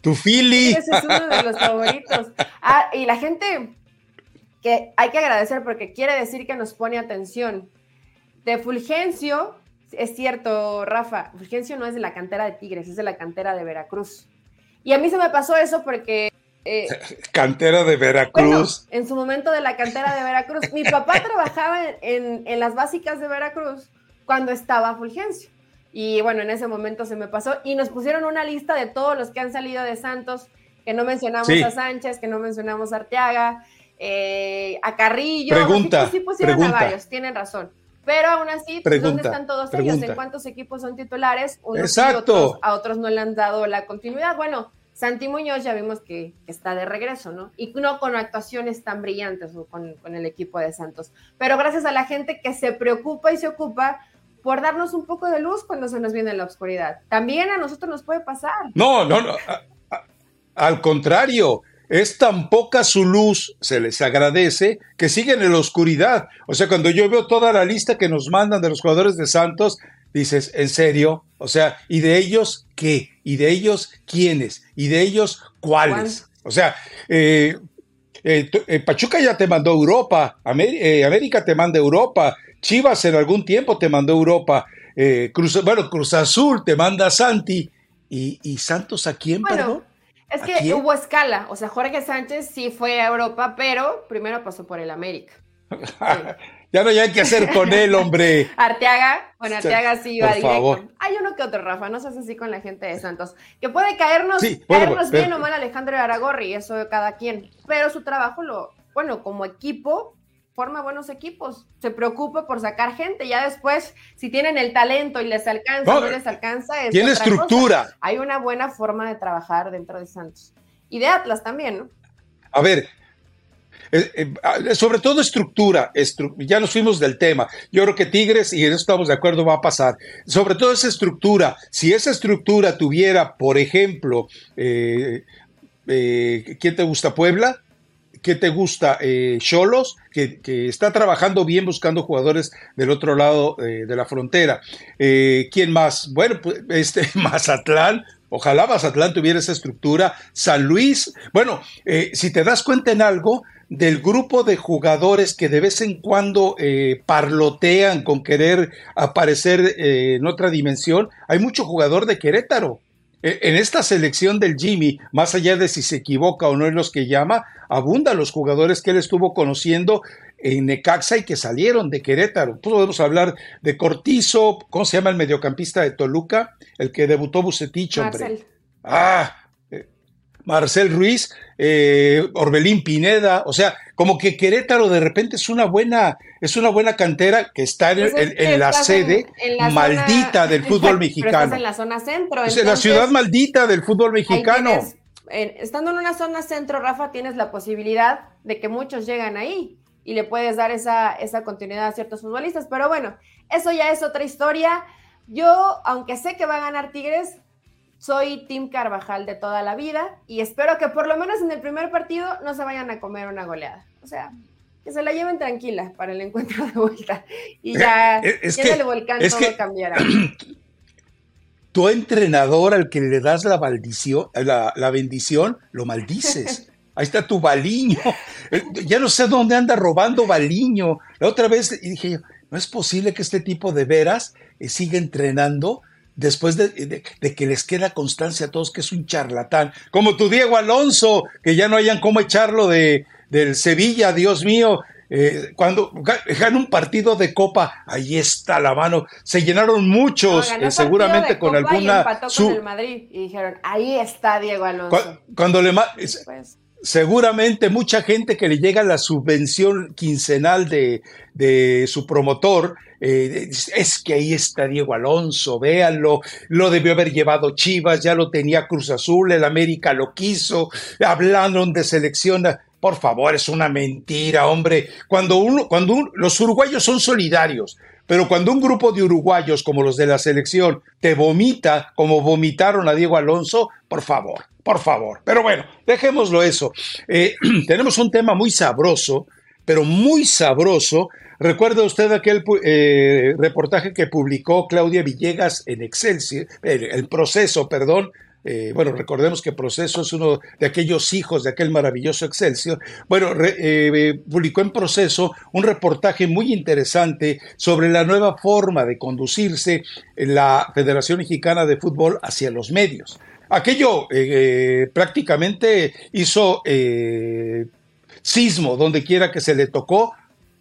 tu Philly. Ese es uno de los favoritos. Ah, y la gente que hay que agradecer porque quiere decir que nos pone atención. De Fulgencio, es cierto, Rafa, Fulgencio no es de la cantera de Tigres, es de la cantera de Veracruz. Y a mí se me pasó eso porque... Eh, (laughs) cantera de Veracruz. en su momento de la cantera de Veracruz. Mi papá trabajaba en, en las básicas de Veracruz cuando estaba Fulgencio. Y bueno, en ese momento se me pasó y nos pusieron una lista de todos los que han salido de Santos, que no mencionamos a Sánchez, que no mencionamos a Arteaga, eh, a Carrillo. Pregunta, sí, pusieron a varios, tienen razón. Pero aún así, ¿dónde están todos ellos? ¿En cuántos equipos son titulares? Exacto. a otros no le han dado la continuidad. Bueno, Santi Muñoz ya vimos que, está de regreso, ¿no? Y no con actuaciones tan brillantes con, con el equipo de Santos. Pero gracias a la gente que se preocupa y se ocupa por darnos un poco de luz cuando se nos viene la oscuridad. También a nosotros nos puede pasar. No, no, no. al contrario, es tan poca su luz, se les agradece, que siguen en la oscuridad. O sea, cuando yo veo toda la lista que nos mandan de los jugadores de Santos, dices, ¿en serio? O sea, ¿y de ellos qué? ¿Y de ellos quiénes? ¿Y de ellos cuáles? O sea, eh, eh, eh, Pachuca ya te mandó Europa, América te manda Europa, Chivas en algún tiempo te mandó Europa. Eh, Cruz, bueno, Cruz Azul te manda a Santi. ¿Y, Santos a quién, perdón? Es que hubo escala. O sea, Jorge Sánchez sí fue a Europa, pero primero pasó por el América. (laughs) ya no hay que hacer con él, hombre. (laughs) Arteaga, bueno, Arteaga sí iba directo. Hay uno que otro, Rafa, no seas así con la gente de Santos. Que puede caernos, caernos bien o mal Alejandro Aragorri, eso de cada quien. Pero su trabajo lo, bueno, como equipo, forma buenos equipos, se preocupa por sacar gente, ya después, si tienen el talento y les alcanza no les alcanza, es tiene estructura. Hay una buena forma de trabajar dentro de Santos. Y de Atlas también, ¿no? A ver, eh, eh, sobre todo estructura, ya nos fuimos del tema. Yo creo que Tigres, y en eso estamos de acuerdo, va a pasar. Sobre todo esa estructura. Si esa estructura tuviera, por ejemplo, eh, ¿quién te gusta? Puebla, ¿Qué te gusta? Eh, Cholos, que, está trabajando bien buscando jugadores del otro lado eh, de la frontera. Eh, ¿Quién más? Bueno, pues este (laughs) Mazatlán. Ojalá Mazatlán tuviera esa estructura. San Luis. Bueno, si te das cuenta en algo, del grupo de jugadores que de vez en cuando parlotean con querer aparecer en otra dimensión, hay mucho jugador de Querétaro. E, en esta selección del Jimmy, más allá de si se equivoca o no en los que llama, abundan los jugadores que él estuvo conociendo en Necaxa y que salieron de Querétaro. Podemos hablar de Cortizo, ¿cómo se llama el mediocampista de Toluca? El que debutó Bucetich, hombre. Ah, Marcel Ruiz, eh, Orbelín Pineda, o sea, como que Querétaro de repente es una buena, es una buena cantera que está en, pues la sede maldita del (laughs) fútbol mexicano. en la zona centro. Es la ciudad maldita del fútbol mexicano. estando en una zona centro, Rafa, tienes la posibilidad de que muchos llegan ahí y le puedes dar esa, esa continuidad a ciertos futbolistas. Pero bueno, eso ya es otra historia. Yo, aunque sé que va a ganar Tigres, soy Tim Carvajal de toda la vida y espero que por lo menos en el primer partido no se vayan a comer una goleada. O sea, que se la lleven tranquila para el encuentro de vuelta y ya, eh, es que, el volcán todo cambiará. (clears throat) Tu entrenador al que le das la, maldición, la, la bendición, lo maldices. (laughs) Ahí está tu baliño. Eh, ya no sé dónde anda robando baliño. La otra vez dije, no es posible que este tipo de veras eh, siga entrenando después de, que les queda constancia a todos que es un charlatán, como tu Diego Alonso, que ya no hayan cómo echarlo de, del Sevilla, Dios mío, eh, cuando ganan un partido de copa, ahí está la mano, se llenaron muchos, eh, seguramente con alguna... Y con el Madrid y dijeron, ahí está Diego Alonso. Cuando, le... seguramente mucha gente que le llega la subvención quincenal de, de su promotor, eh, es que ahí está Diego Alonso, véanlo, lo debió haber llevado Chivas, ya lo tenía Cruz Azul, el América lo quiso, hablaron de selección. Por favor, es una mentira, hombre. Cuando uno, cuando los uruguayos son solidarios, pero cuando un grupo de uruguayos como los de la selección te vomita como vomitaron a Diego Alonso, por favor, por favor. Pero bueno, dejémoslo eso. Eh, (clears throat) tenemos un tema muy sabroso, pero muy sabroso. ¿Recuerda usted aquel eh, reportaje que publicó Claudia Villegas en Excelsior, el proceso, perdón, eh, bueno, recordemos que Proceso es uno de aquellos hijos de aquel maravilloso Excelsior. Bueno, publicó en Proceso un reportaje muy interesante sobre la nueva forma de conducirse en la Federación Mexicana de Fútbol hacia los medios. Aquello eh, prácticamente hizo sismo donde quiera que se le tocó,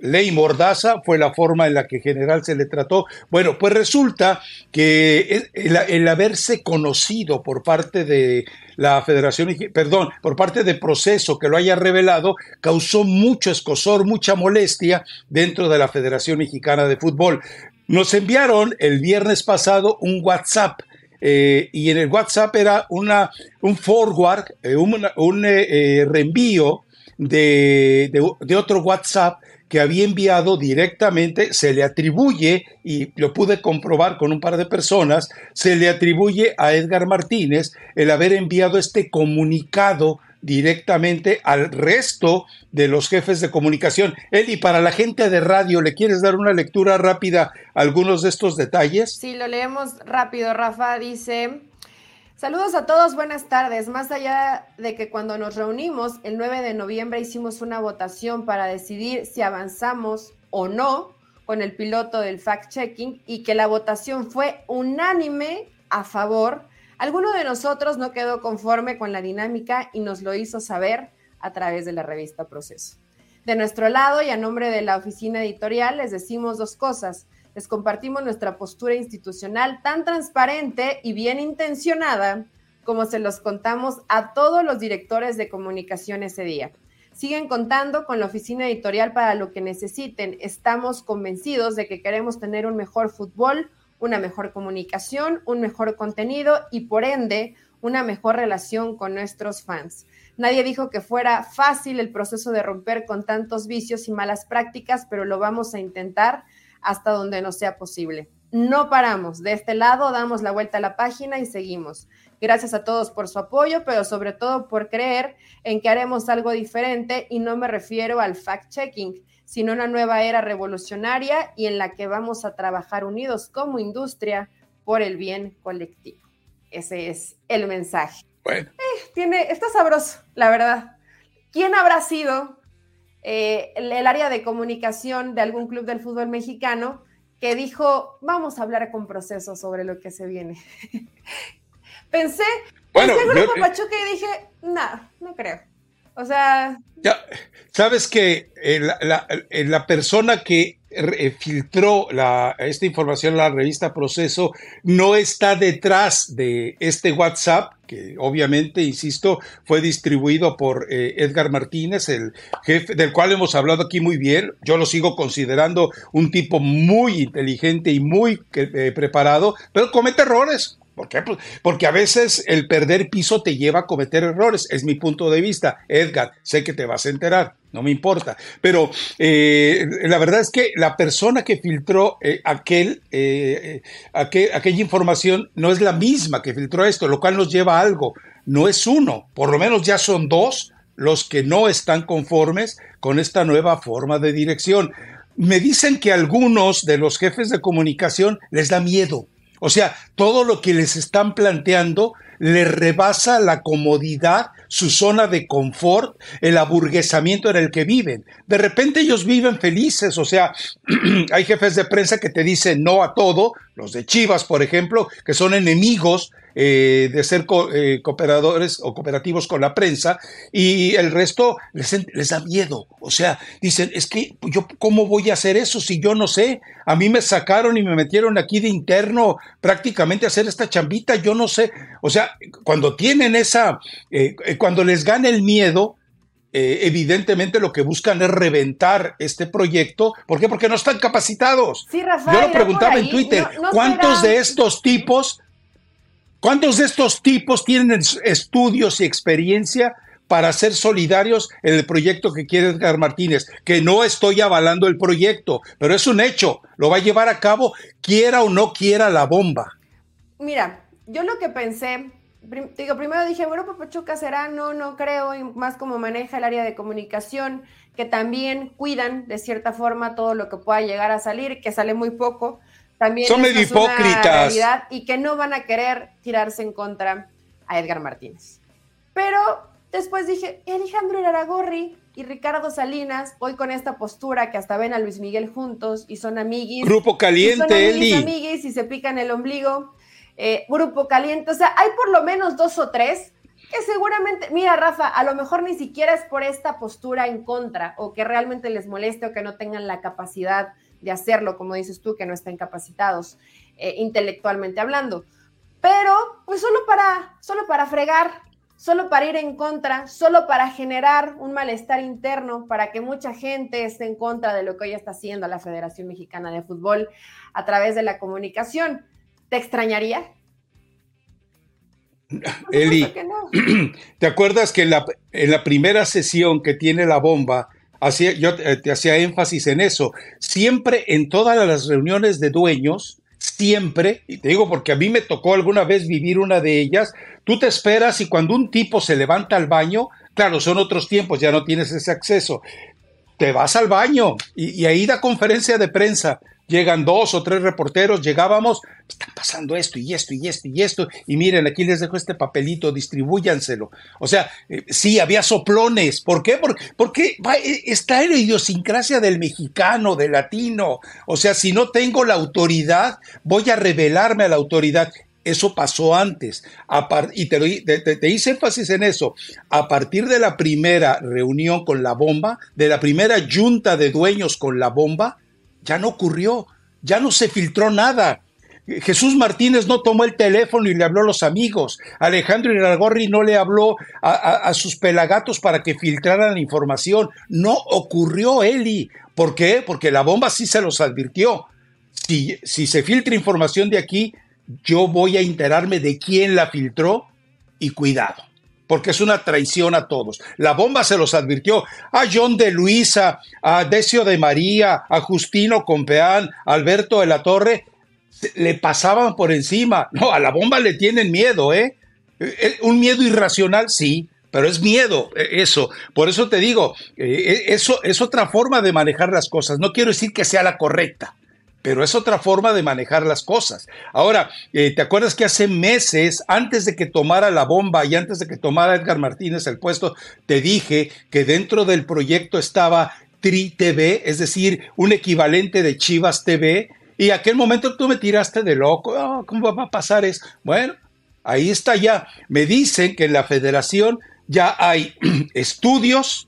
ley mordaza fue la forma en la que general se le trató. Bueno, pues resulta que el, haberse conocido por parte de la Federación, perdón, por parte de proceso que lo haya revelado, causó mucho escosor, mucha molestia dentro de la Federación Mexicana de Fútbol. Nos enviaron el viernes pasado un WhatsApp. Eh, y en el WhatsApp era una, un forward, eh, un, eh, reenvío de, de, otro WhatsApp que había enviado directamente, se le atribuye, y lo pude comprobar con un par de personas, se le atribuye a Edgar Martínez el haber enviado este comunicado directamente al resto de los jefes de comunicación. Eli, para la gente de radio, ¿le quieres dar una lectura rápida a algunos de estos detalles? Sí, lo leemos rápido. Rafa dice, Saludos a todos, buenas tardes. Más allá de que cuando nos reunimos el 9 de noviembre hicimos una votación para decidir si avanzamos o no con el piloto del fact-checking y que la votación fue unánime a favor, alguno de nosotros no quedó conforme con la dinámica y nos lo hizo saber a través de la revista Proceso. De nuestro lado y a nombre de la oficina editorial les decimos dos cosas les compartimos nuestra postura institucional tan transparente y bien intencionada como se los contamos a todos los directores de comunicación ese día. Siguen contando con la oficina editorial para lo que necesiten. Estamos convencidos de que queremos tener un mejor fútbol, una mejor comunicación, un mejor contenido y por ende una mejor relación con nuestros fans. Nadie dijo que fuera fácil el proceso de romper con tantos vicios y malas prácticas, pero lo vamos a intentar hasta donde no sea posible. No paramos. De este lado damos la vuelta a la página y seguimos. Gracias a todos por su apoyo, pero sobre todo por creer en que haremos algo diferente y no me refiero al fact-checking, sino una nueva era revolucionaria y en la que vamos a trabajar unidos como industria por el bien colectivo. Ese es el mensaje. Bueno. Eh, tiene, está sabroso, la verdad. ¿Quién habrá sido eh, el, área de comunicación de algún club del fútbol mexicano que dijo, vamos a hablar con proceso sobre lo que se viene. (laughs) pensé, bueno, pensé Grupo Pachuca y dije, no, no creo. O sea... Ya, sabes que eh, la, eh, la, persona que filtró la, esta información en la revista Proceso no está detrás de este WhatsApp, que obviamente, insisto, fue distribuido por eh, Edgar Martínez, el jefe del cual hemos hablado aquí muy bien. Yo lo sigo considerando un tipo muy inteligente y muy eh, preparado, pero comete errores, ¿Por qué? Pues, porque a veces el perder piso te lleva a cometer errores, es mi punto de vista. Edgar, sé que te vas a enterar, no me importa. Pero eh, la verdad es que la persona que filtró eh, aquel, eh, aquella información no es la misma que filtró esto, lo cual nos lleva a algo. No es uno, por lo menos ya son dos los que no están conformes con esta nueva forma de dirección. Me dicen que algunos de los jefes de comunicación les da miedo o sea, todo lo que les están planteando les rebasa la comodidad, su zona de confort, el aburguesamiento en el que viven. De repente ellos viven felices, o sea, (clears throat) hay jefes de prensa que te dicen no a todo, los de Chivas, por ejemplo, que son enemigos eh, de ser eh, cooperadores o cooperativos con la prensa y el resto les, les, da miedo. O sea, dicen, es que yo, ¿cómo voy a hacer eso si yo no sé? A mí me sacaron y me metieron aquí de interno prácticamente a hacer esta chambita, yo no sé. O sea, cuando tienen esa, eh, cuando les gana el miedo, eh, evidentemente lo que buscan es reventar este proyecto. ¿Por qué? Porque no están capacitados. Sí, Rafael, Yo lo preguntaba en Twitter, ¿cuántos de estos tipos, cuántos de estos tipos tienen estudios y experiencia para ser solidarios en el proyecto que quiere Edgar Martínez, que no estoy avalando el proyecto, pero es un hecho, lo va a llevar a cabo quiera o no quiera la bomba. Mira, yo lo que pensé, digo, primero dije, Grupo Pachuca será, no, no creo, y más como maneja el área de comunicación, que también cuidan de cierta forma todo lo que pueda llegar a salir, que sale muy poco, también son medio hipócritas y que no van a querer tirarse en contra a Edgar Martínez. Pero Después dije, Alejandro Iraragorri y Ricardo Salinas, hoy con esta postura que hasta ven a Luis Miguel juntos y son amiguis. Grupo caliente, y son amiguis, y se pican el ombligo. Eh, grupo caliente, o sea, hay por lo menos dos o tres que seguramente, mira Rafa, a lo mejor ni siquiera es por esta postura en contra o que realmente les moleste o que no tengan la capacidad de hacerlo, como dices tú, que no estén capacitados eh, intelectualmente hablando. Pero, pues solo para, solo para fregar, solo para ir en contra, solo para generar un malestar interno, para que mucha gente esté en contra de lo que hoy está haciendo la Federación Mexicana de Fútbol a través de la comunicación. ¿Te extrañaría? (clears throat) Eli, (clears throat) ¿te acuerdas que en la, en la, primera sesión que tiene la bomba, hacía, yo te hacía énfasis en eso, siempre en todas las reuniones de dueños, siempre, y te digo porque a mí me tocó alguna vez vivir una de ellas, tú te esperas y cuando un tipo se levanta al baño, claro, son otros tiempos, ya no tienes ese acceso, te vas al baño y, y ahí da conferencia de prensa llegan dos o tres reporteros, llegábamos, están pasando esto y esto y esto y esto, y miren, aquí les dejo este papelito, distribúyanselo. O sea, eh, sí, había soplones. ¿Por qué? Porque, porque eh, está en la idiosincrasia del mexicano, del latino. O sea, si no tengo la autoridad, voy a revelarme a la autoridad. Eso pasó antes. y te, te, hice énfasis en eso. A partir de la primera reunión con la bomba, de la primera junta de dueños con la bomba, ya no ocurrió, ya no se filtró nada. Jesús Martínez no tomó el teléfono y le habló a los amigos. Alejandro Iragorri no le habló a, sus pelagatos para que filtraran la información. No ocurrió, Eli. ¿Por qué? Porque la bomba sí se los advirtió. Si, si se filtra información de aquí, yo voy a enterarme de quién la filtró y cuidado porque es una traición a todos. La bomba se los advirtió a John de Luisa, a Decio de María, a Justino Compeán, a Alberto de la Torre, le pasaban por encima. No, a la bomba le tienen miedo, ¿eh? eh, eh un miedo irracional, sí, pero es miedo eh, eso. Por eso te digo, eso es otra forma de manejar las cosas. No quiero decir que sea la correcta, pero es otra forma de manejar las cosas. Ahora, eh, ¿te acuerdas que hace meses, antes de que tomara la bomba y antes de que tomara Edgar Martínez el puesto, te dije que dentro del proyecto estaba Tri TV, es decir, un equivalente de Chivas TV? Y aquel momento tú me tiraste de loco, ah, ¿cómo va a pasar eso? Bueno, ahí está ya. Me dicen que en la federación ya hay (clears throat) estudios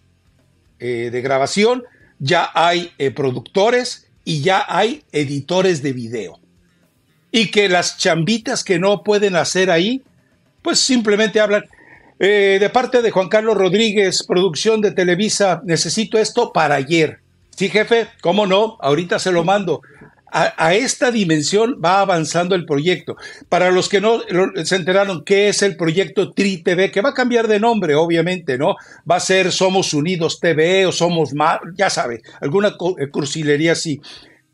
eh, de grabación, ya hay eh, productores, y ya hay editores de video. Y que las chambitas que no pueden hacer ahí, pues simplemente hablan. Eh, de parte de Juan Carlos Rodríguez, producción de Televisa, necesito esto para ayer. Sí, jefe, ¿cómo no? Ahorita se lo mando a, esta dimensión va avanzando el proyecto. Para los que no se enteraron qué es el proyecto Tri TV, que va a cambiar de nombre, obviamente, ¿no? Va a ser Somos Unidos TV o Somos Más, ya sabe, alguna eh, cursilería así.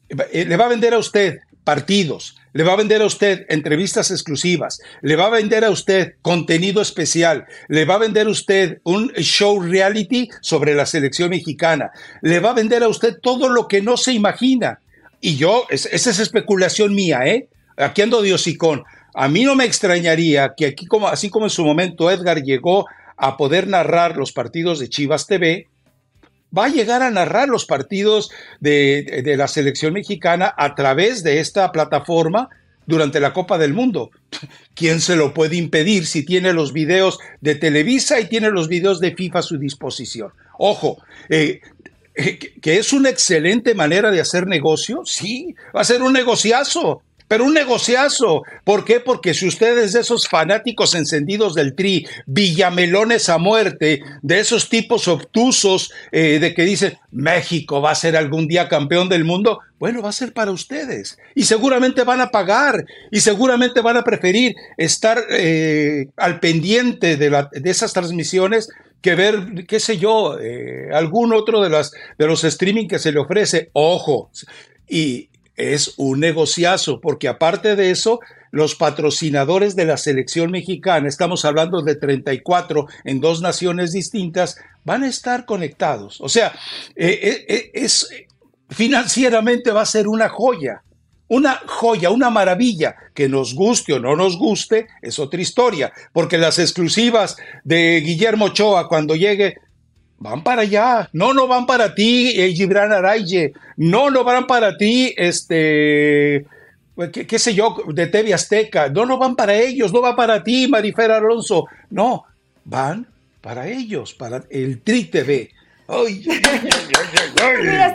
Eh, le va a vender a usted partidos, le va a vender a usted entrevistas exclusivas, le va a vender a usted contenido especial, le va a vender a usted un show reality sobre la selección mexicana, le va a vender a usted todo lo que no se imagina. Y yo, esa es especulación mía, ¿eh? Aquí ando Diosicón. A mí no me extrañaría que aquí, como, así como en su momento Edgar llegó a poder narrar los partidos de Chivas TV, va a llegar a narrar los partidos de, de, la selección mexicana a través de esta plataforma durante la Copa del Mundo. ¿Quién se lo puede impedir si tiene los videos de Televisa y tiene los videos de FIFA a su disposición? Ojo, eh, que es una excelente manera de hacer negocio, sí, va a ser un negociazo, pero un negociazo. ¿Por qué? Porque si ustedes de esos fanáticos encendidos del tri, villamelones a muerte, de esos tipos obtusos eh, de que dicen México va a ser algún día campeón del mundo, bueno, va a ser para ustedes. Y seguramente van a pagar y seguramente van a preferir estar eh, al pendiente de, la, de esas transmisiones que ver, qué sé yo, eh, algún otro de, las, de los streaming que se le ofrece. Ojo, y es un negociazo, porque aparte de eso, los patrocinadores de la selección mexicana, estamos hablando de 34 en dos naciones distintas, van a estar conectados. O sea, eh, eh, es, financieramente va a ser una joya una joya, una maravilla, que nos guste o no nos guste, es otra historia, porque las exclusivas de Guillermo Ochoa cuando llegue van para allá, no, no van para ti, eh, Gibran Araye, no, no van para ti, este, pues, qué, sé yo, de TV Azteca, no, no van para ellos, no va para ti, Marifer Alonso, no, van para ellos, para el Tri TV. Esto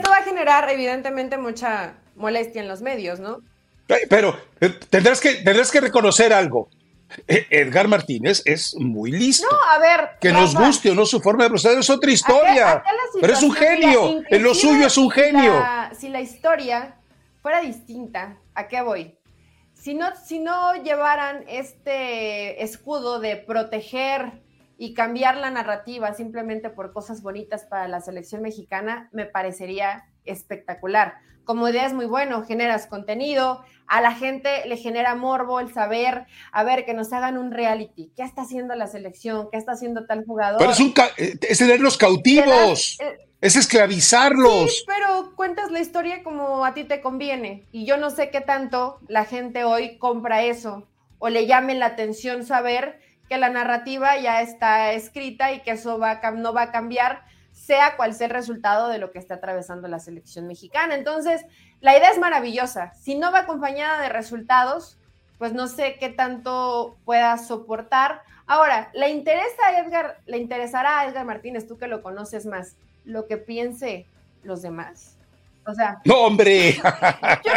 va a generar evidentemente mucha molestia en los medios, ¿no? Pero eh, tendrás que, tendrás que reconocer algo. E, Edgar Martínez es muy listo. No, a ver. Que nos guste o no su forma de proceder es otra historia. pero es un genio. En lo suyo es un genio. si la historia fuera distinta, ¿a qué voy? Si no, si no llevaran este escudo de proteger y cambiar la narrativa simplemente por cosas bonitas para la selección mexicana, me parecería espectacular. Como idea es muy bueno, generas contenido, a la gente le genera morbo el saber, a ver, que nos hagan un reality. ¿Qué está haciendo la selección? ¿Qué está haciendo tal jugador? Pero es, un eh, es tenerlos cautivos. Eh, es esclavizarlos. Sí, pero cuentas la historia como a ti te conviene. Y yo no sé qué tanto la gente hoy compra eso o le llame la atención saber que la narrativa ya está escrita y que eso va no va a cambiar sea cual sea el resultado de lo que está atravesando la selección mexicana. Entonces, la idea es maravillosa. Si no va acompañada de resultados, pues no sé qué tanto pueda soportar. Ahora, ¿le interesa a Edgar, le interesará a Edgar Martínez, tú que lo conoces más, lo que piense los demás? O sea. ¡No, hombre! (laughs) Yo,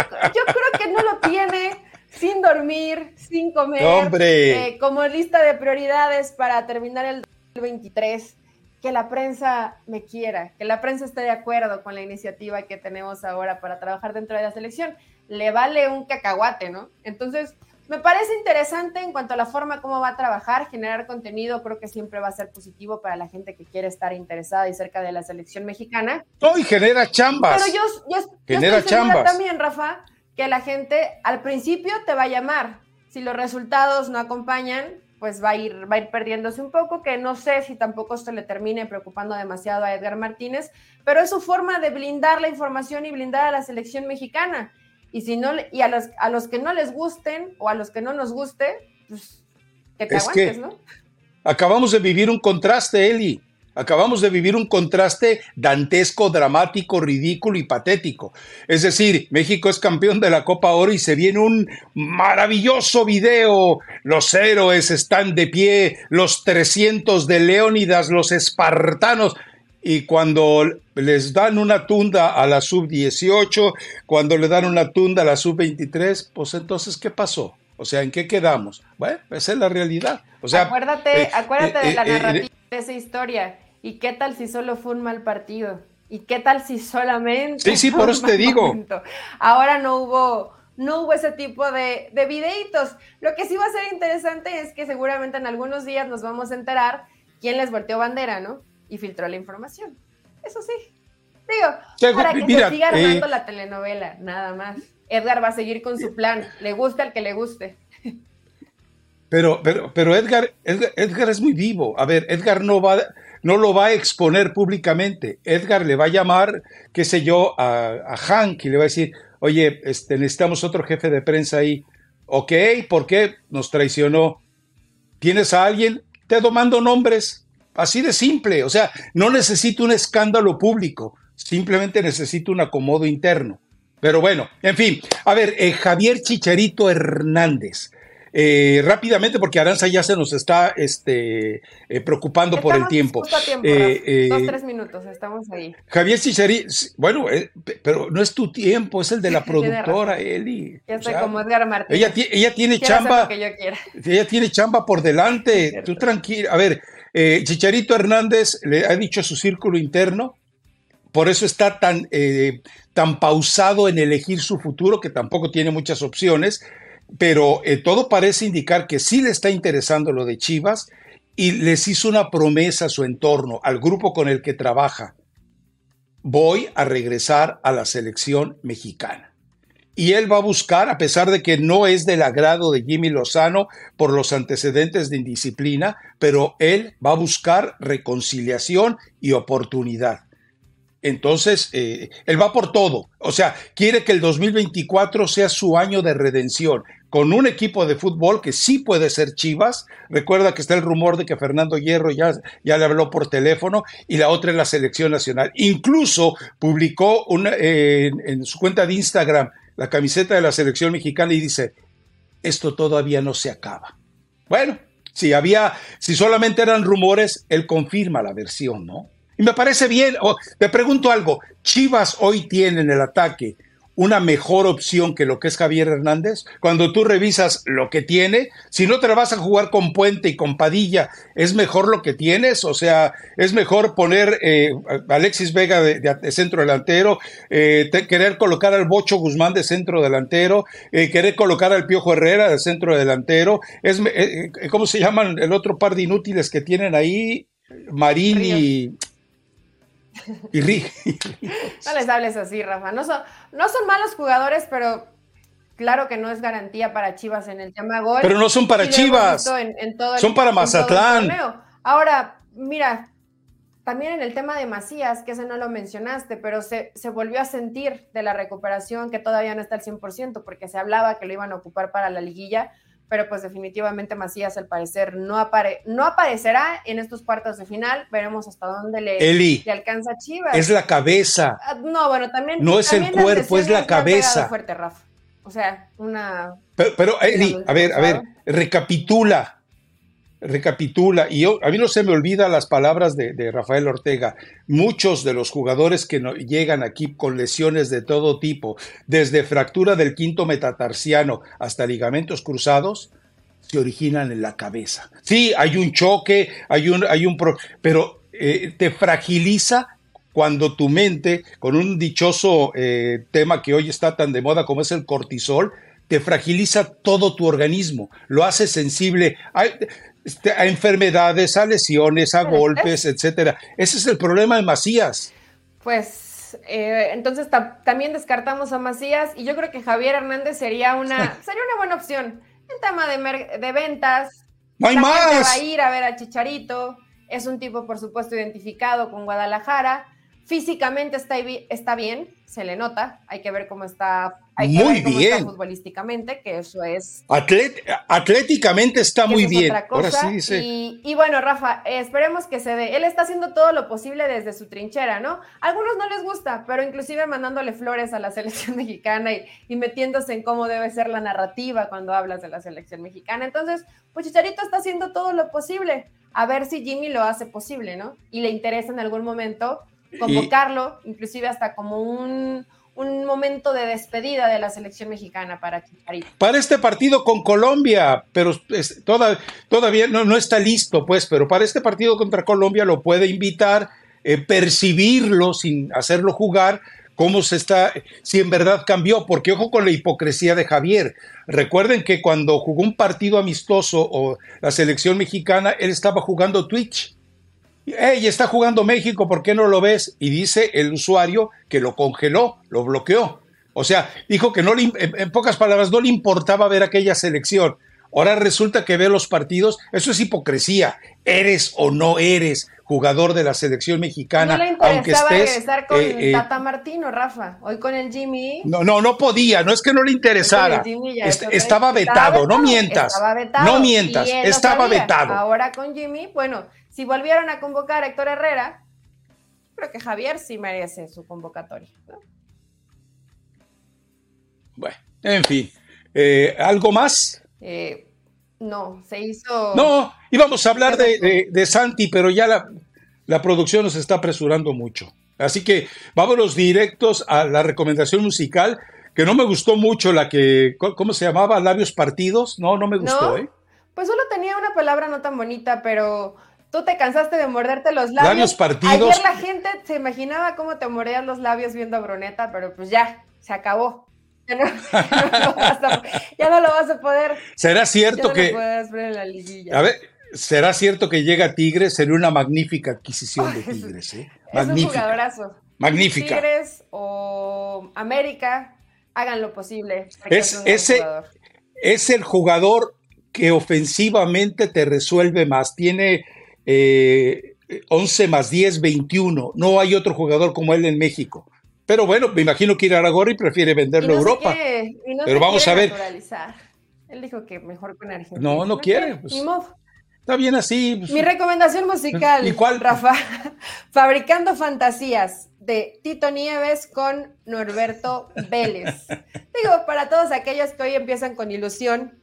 creo que no lo tiene sin dormir, sin comer. ¡Hombre! Eh, como lista de prioridades para terminar el 2023 que la prensa me quiera, que la prensa esté de acuerdo con la iniciativa que tenemos ahora para trabajar dentro de la selección. Le vale un cacahuate, ¿no? Entonces, me parece interesante en cuanto a la forma como va a trabajar, generar contenido, creo que siempre va a ser positivo para la gente que quiere estar interesada y cerca de la selección mexicana. No, y genera chambas. Pero yo, genera estoy chambas. también, Rafa, que la gente al principio te va a llamar. Si los resultados no acompañan, pues va a ir, va a ir perdiéndose un poco, que no sé si tampoco esto le termine preocupando demasiado a Edgar Martínez, pero es su forma de blindar la información y blindar a la selección mexicana. Y si no, y a los, a los que no les gusten o a los que no nos guste, pues que te aguantes, ¿no? Acabamos de vivir un contraste, Eli. Acabamos de vivir un contraste dantesco, dramático, ridículo y patético. Es decir, México es campeón de la Copa Oro y se viene un maravilloso video. Los héroes están de pie, los 300 de Leónidas, los espartanos. Y cuando les dan una tunda a la sub-18, cuando le dan una tunda a la sub-23, pues entonces, ¿qué pasó? O sea, ¿en qué quedamos? Bueno, esa es la realidad. O sea, acuérdate, eh, acuérdate de eh, la eh, narrativa de esa historia. ¿Y qué tal si solo fue un mal partido? ¿Y qué tal si solamente... Sí, sí, por eso te digo. Ahora no hubo, no hubo ese tipo de, de videitos. Lo que sí va a ser interesante es que seguramente en algunos días nos vamos a enterar quién les volteó bandera, ¿no? Y filtró la información. Eso sí. Digo, para que se siga armando la telenovela, nada más. Edgar va a seguir con su plan. Le gusta el que le guste. Pero, pero, pero Edgar, Edgar, es muy vivo. A ver, Edgar no va, no lo va a exponer públicamente. Edgar le va a llamar, qué sé yo, a, Hank y le va a decir, oye, este, necesitamos otro jefe de prensa ahí. Ok, ¿por qué nos traicionó? ¿Tienes a alguien? Te mando nombres. Así de simple. O sea, no necesito un escándalo público. Simplemente necesito un acomodo interno. Pero bueno, en fin, a ver, eh, Javier Chicharito Hernández. Eh, rápidamente, porque Aranza ya se nos está este, eh, preocupando por el tiempo. Eh, Dos, tres minutos, estamos ahí. Javier Chichari, bueno, pero no es tu tiempo, es el de (laughs) la productora, Eli. Ya estoy como Edgar Martínez. Ella, ella tiene chamba. Ella tiene chamba por delante. Tú tranquila. A ver, Chicharito Hernández le ha dicho a su círculo interno por eso está tan, tan pausado en elegir su futuro, que tampoco tiene muchas opciones, pero eh, todo parece indicar que sí le está interesando lo de Chivas y les hizo una promesa a su entorno, al grupo con el que trabaja. Voy a regresar a la selección mexicana. Y él va a buscar, a pesar de que no es del agrado de Jimmy Lozano por los antecedentes de indisciplina, pero él va a buscar reconciliación y oportunidad. Entonces, eh, él va por todo. O sea, quiere que el 2024 sea su año de redención con un equipo de fútbol que sí puede ser Chivas. Recuerda que está el rumor de que Fernando Hierro ya, ya le habló por teléfono y la otra es la selección nacional. Incluso publicó una, en su cuenta de Instagram la camiseta de la selección mexicana y dice, esto todavía no se acaba. Bueno, si había, si solamente eran rumores, él confirma la versión, ¿no? Y me parece bien. te pregunto algo, Chivas hoy tiene en el ataque una mejor opción que lo que es Javier Hernández? Cuando tú revisas lo que tiene, si no te la vas a jugar con Puente y con Padilla, ¿es mejor lo que tienes? O sea, ¿es mejor poner eh, Alexis Vega de, centro delantero, eh, querer colocar al Bocho Guzmán de centro delantero, eh, querer colocar al Piojo Herrera de centro delantero? Es, ¿Cómo se llaman el otro par de inútiles que tienen ahí? Marín y... Y no les hables así, Rafa. No son, no son malos jugadores, pero claro que no es garantía para Chivas en el tema gol. Pero no son para Chivas. son para Mazatlán. Ahora, mira, también en el tema de Macías, que ese no lo mencionaste, pero se, se, volvió a sentir de la recuperación que todavía no está al 100%, porque se hablaba que lo iban a ocupar para la liguilla pero pues definitivamente Macías al parecer no, apare no aparecerá en estos cuartos de final, veremos hasta dónde le, alcanza Chivas. Es la cabeza. Ah, no, bueno, también. No es el cuerpo, es la cabeza. fuerte, Rafa. O sea, una... Pero, Eli, a ver, a ver, recapitula, recapitula, y a mí no se me olvidan las palabras de, Rafael Ortega, muchos de los jugadores que no, llegan aquí con lesiones de todo tipo, desde fractura del quinto metatarsiano hasta ligamentos cruzados, se originan en la cabeza. Sí, hay un choque, hay un, hay un pero eh, te fragiliza cuando tu mente, con un dichoso eh, tema que hoy está tan de moda como es el cortisol, te fragiliza todo tu organismo, lo hace sensible. A enfermedades, a lesiones, a golpes, etcétera. Ese es el problema de Macías. Pues eh, entonces también descartamos a Macías y yo creo que Javier Hernández sería una, (laughs) sería una buena opción. En tema de, de ventas, no hay más. va a ir a ver a Chicharito. Es un tipo, por supuesto, identificado con Guadalajara. Físicamente está, está bien, se le nota. Hay que ver cómo está muy bien. futbolísticamente, que eso es. atléticamente está muy bien. y, bueno, Rafa, esperemos que se dé. Él está haciendo todo lo posible desde su trinchera, ¿no? A algunos no les gusta, pero inclusive mandándole flores a la (laughs) selección mexicana y, metiéndose en cómo debe ser la narrativa cuando hablas de la selección mexicana. Entonces, pues Chicharito está haciendo todo lo posible. A ver si Jimmy lo hace posible, ¿no? Y le interesa en algún momento convocarlo, inclusive hasta como un un momento de despedida de la selección mexicana para Chicharito. Para este partido con Colombia, pero todavía no, no, está listo, pues, pero para este partido contra Colombia lo puede invitar, eh, percibirlo sin hacerlo jugar, cómo se está, si en verdad cambió, porque ojo con la hipocresía de Javier. Recuerden que cuando jugó un partido amistoso o la selección mexicana, él estaba jugando Twitch hey, está jugando México, ¿por qué no lo ves? Y dice el usuario que lo congeló, lo bloqueó. O sea, dijo que no le, en pocas palabras, no le importaba ver aquella selección. Ahora resulta que ve los partidos, eso es hipocresía. Eres o no eres jugador de la selección mexicana, no le aunque estés regresar con eh, eh, Tata Martino, Rafa. Hoy con el Jimmy. No, no, no podía. No es que no le interesara. estaba, vetado, no mientas. no mientas. Estaba vetado. Ahora con Jimmy, bueno, si volvieron a convocar a Héctor Herrera, creo que Javier sí merece su convocatoria. Bueno, en fin. Eh, ¿Algo más? Eh, No, se hizo. No, íbamos a hablar de, de, Santi, pero ya la, la, producción nos está apresurando mucho. Así que vámonos directos a la recomendación musical, que no me gustó mucho la que, ¿cómo se llamaba? Labios partidos. No, no me gustó, ¿eh? Pues solo tenía una palabra no tan bonita, pero tú te cansaste de morderte los labios. Labios partidos. Ayer la gente se imaginaba cómo te mordías los labios viendo a Bruneta, pero pues ya, se acabó. Ya no, (laughs) lo, vas a, poder. ¿Será cierto que. A ver, ¿será cierto que llega Tigres? Sería una magnífica adquisición de Tigres, ¿eh? Magnífica. Es un jugadorazo. Magnífica. Tigres o América, hagan lo posible. Es, ese, es el jugador que ofensivamente te resuelve más. Tiene eh, 11 más 10, 21. No hay otro jugador como él en México. Pero bueno, me imagino que Iraragorri prefiere venderlo a Europa. Pero vamos a ver. Él dijo que mejor con Argentina. No, no, quiere. Pues, está bien así. Pues. Mi recomendación musical, ¿Y cuál? Rafa, (laughs) Fabricando Fantasías de Tito Nieves con Norberto Vélez. (laughs) Digo, para todos aquellos que hoy empiezan con ilusión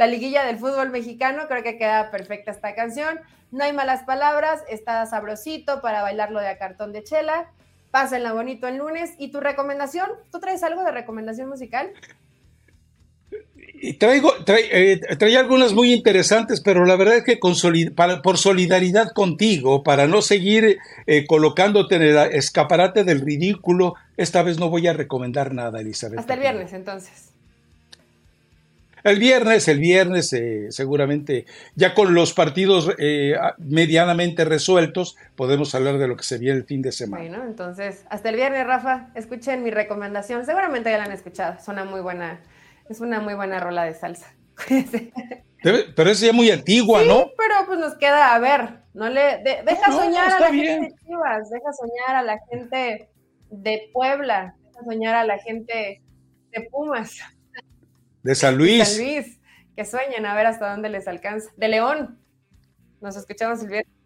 la liguilla del fútbol mexicano, creo que queda perfecta esta canción. No hay malas palabras, está sabrosito para bailarlo de a cartón de chela. Pásenla bonito el lunes. ¿Y tu recomendación? ¿Tú traes algo de recomendación musical? Traigo, eh, traía algunas muy interesantes, pero la verdad es que por solidaridad contigo, para no seguir eh, colocándote en el escaparate del ridículo, esta vez no voy a recomendar nada, Elizabeth. Hasta el viernes, entonces. El viernes, el viernes, eh, seguramente, ya con los partidos eh, medianamente resueltos, podemos hablar de lo que se viene el fin de semana. Bueno, entonces, hasta el viernes, Rafa, escuchen mi recomendación. Seguramente ya la han escuchado. Es una muy buena, es una muy buena rola de salsa. (laughs) pero es ya muy antigua, ¿no? Pero pues nos queda a ver, no le deja soñar a la gente de Chivas, deja soñar a la gente de Puebla, deja soñar a la gente de Pumas. De San Luis. San Luis, que sueñen a ver hasta dónde les alcanza. De León. Nos escuchamos el viernes.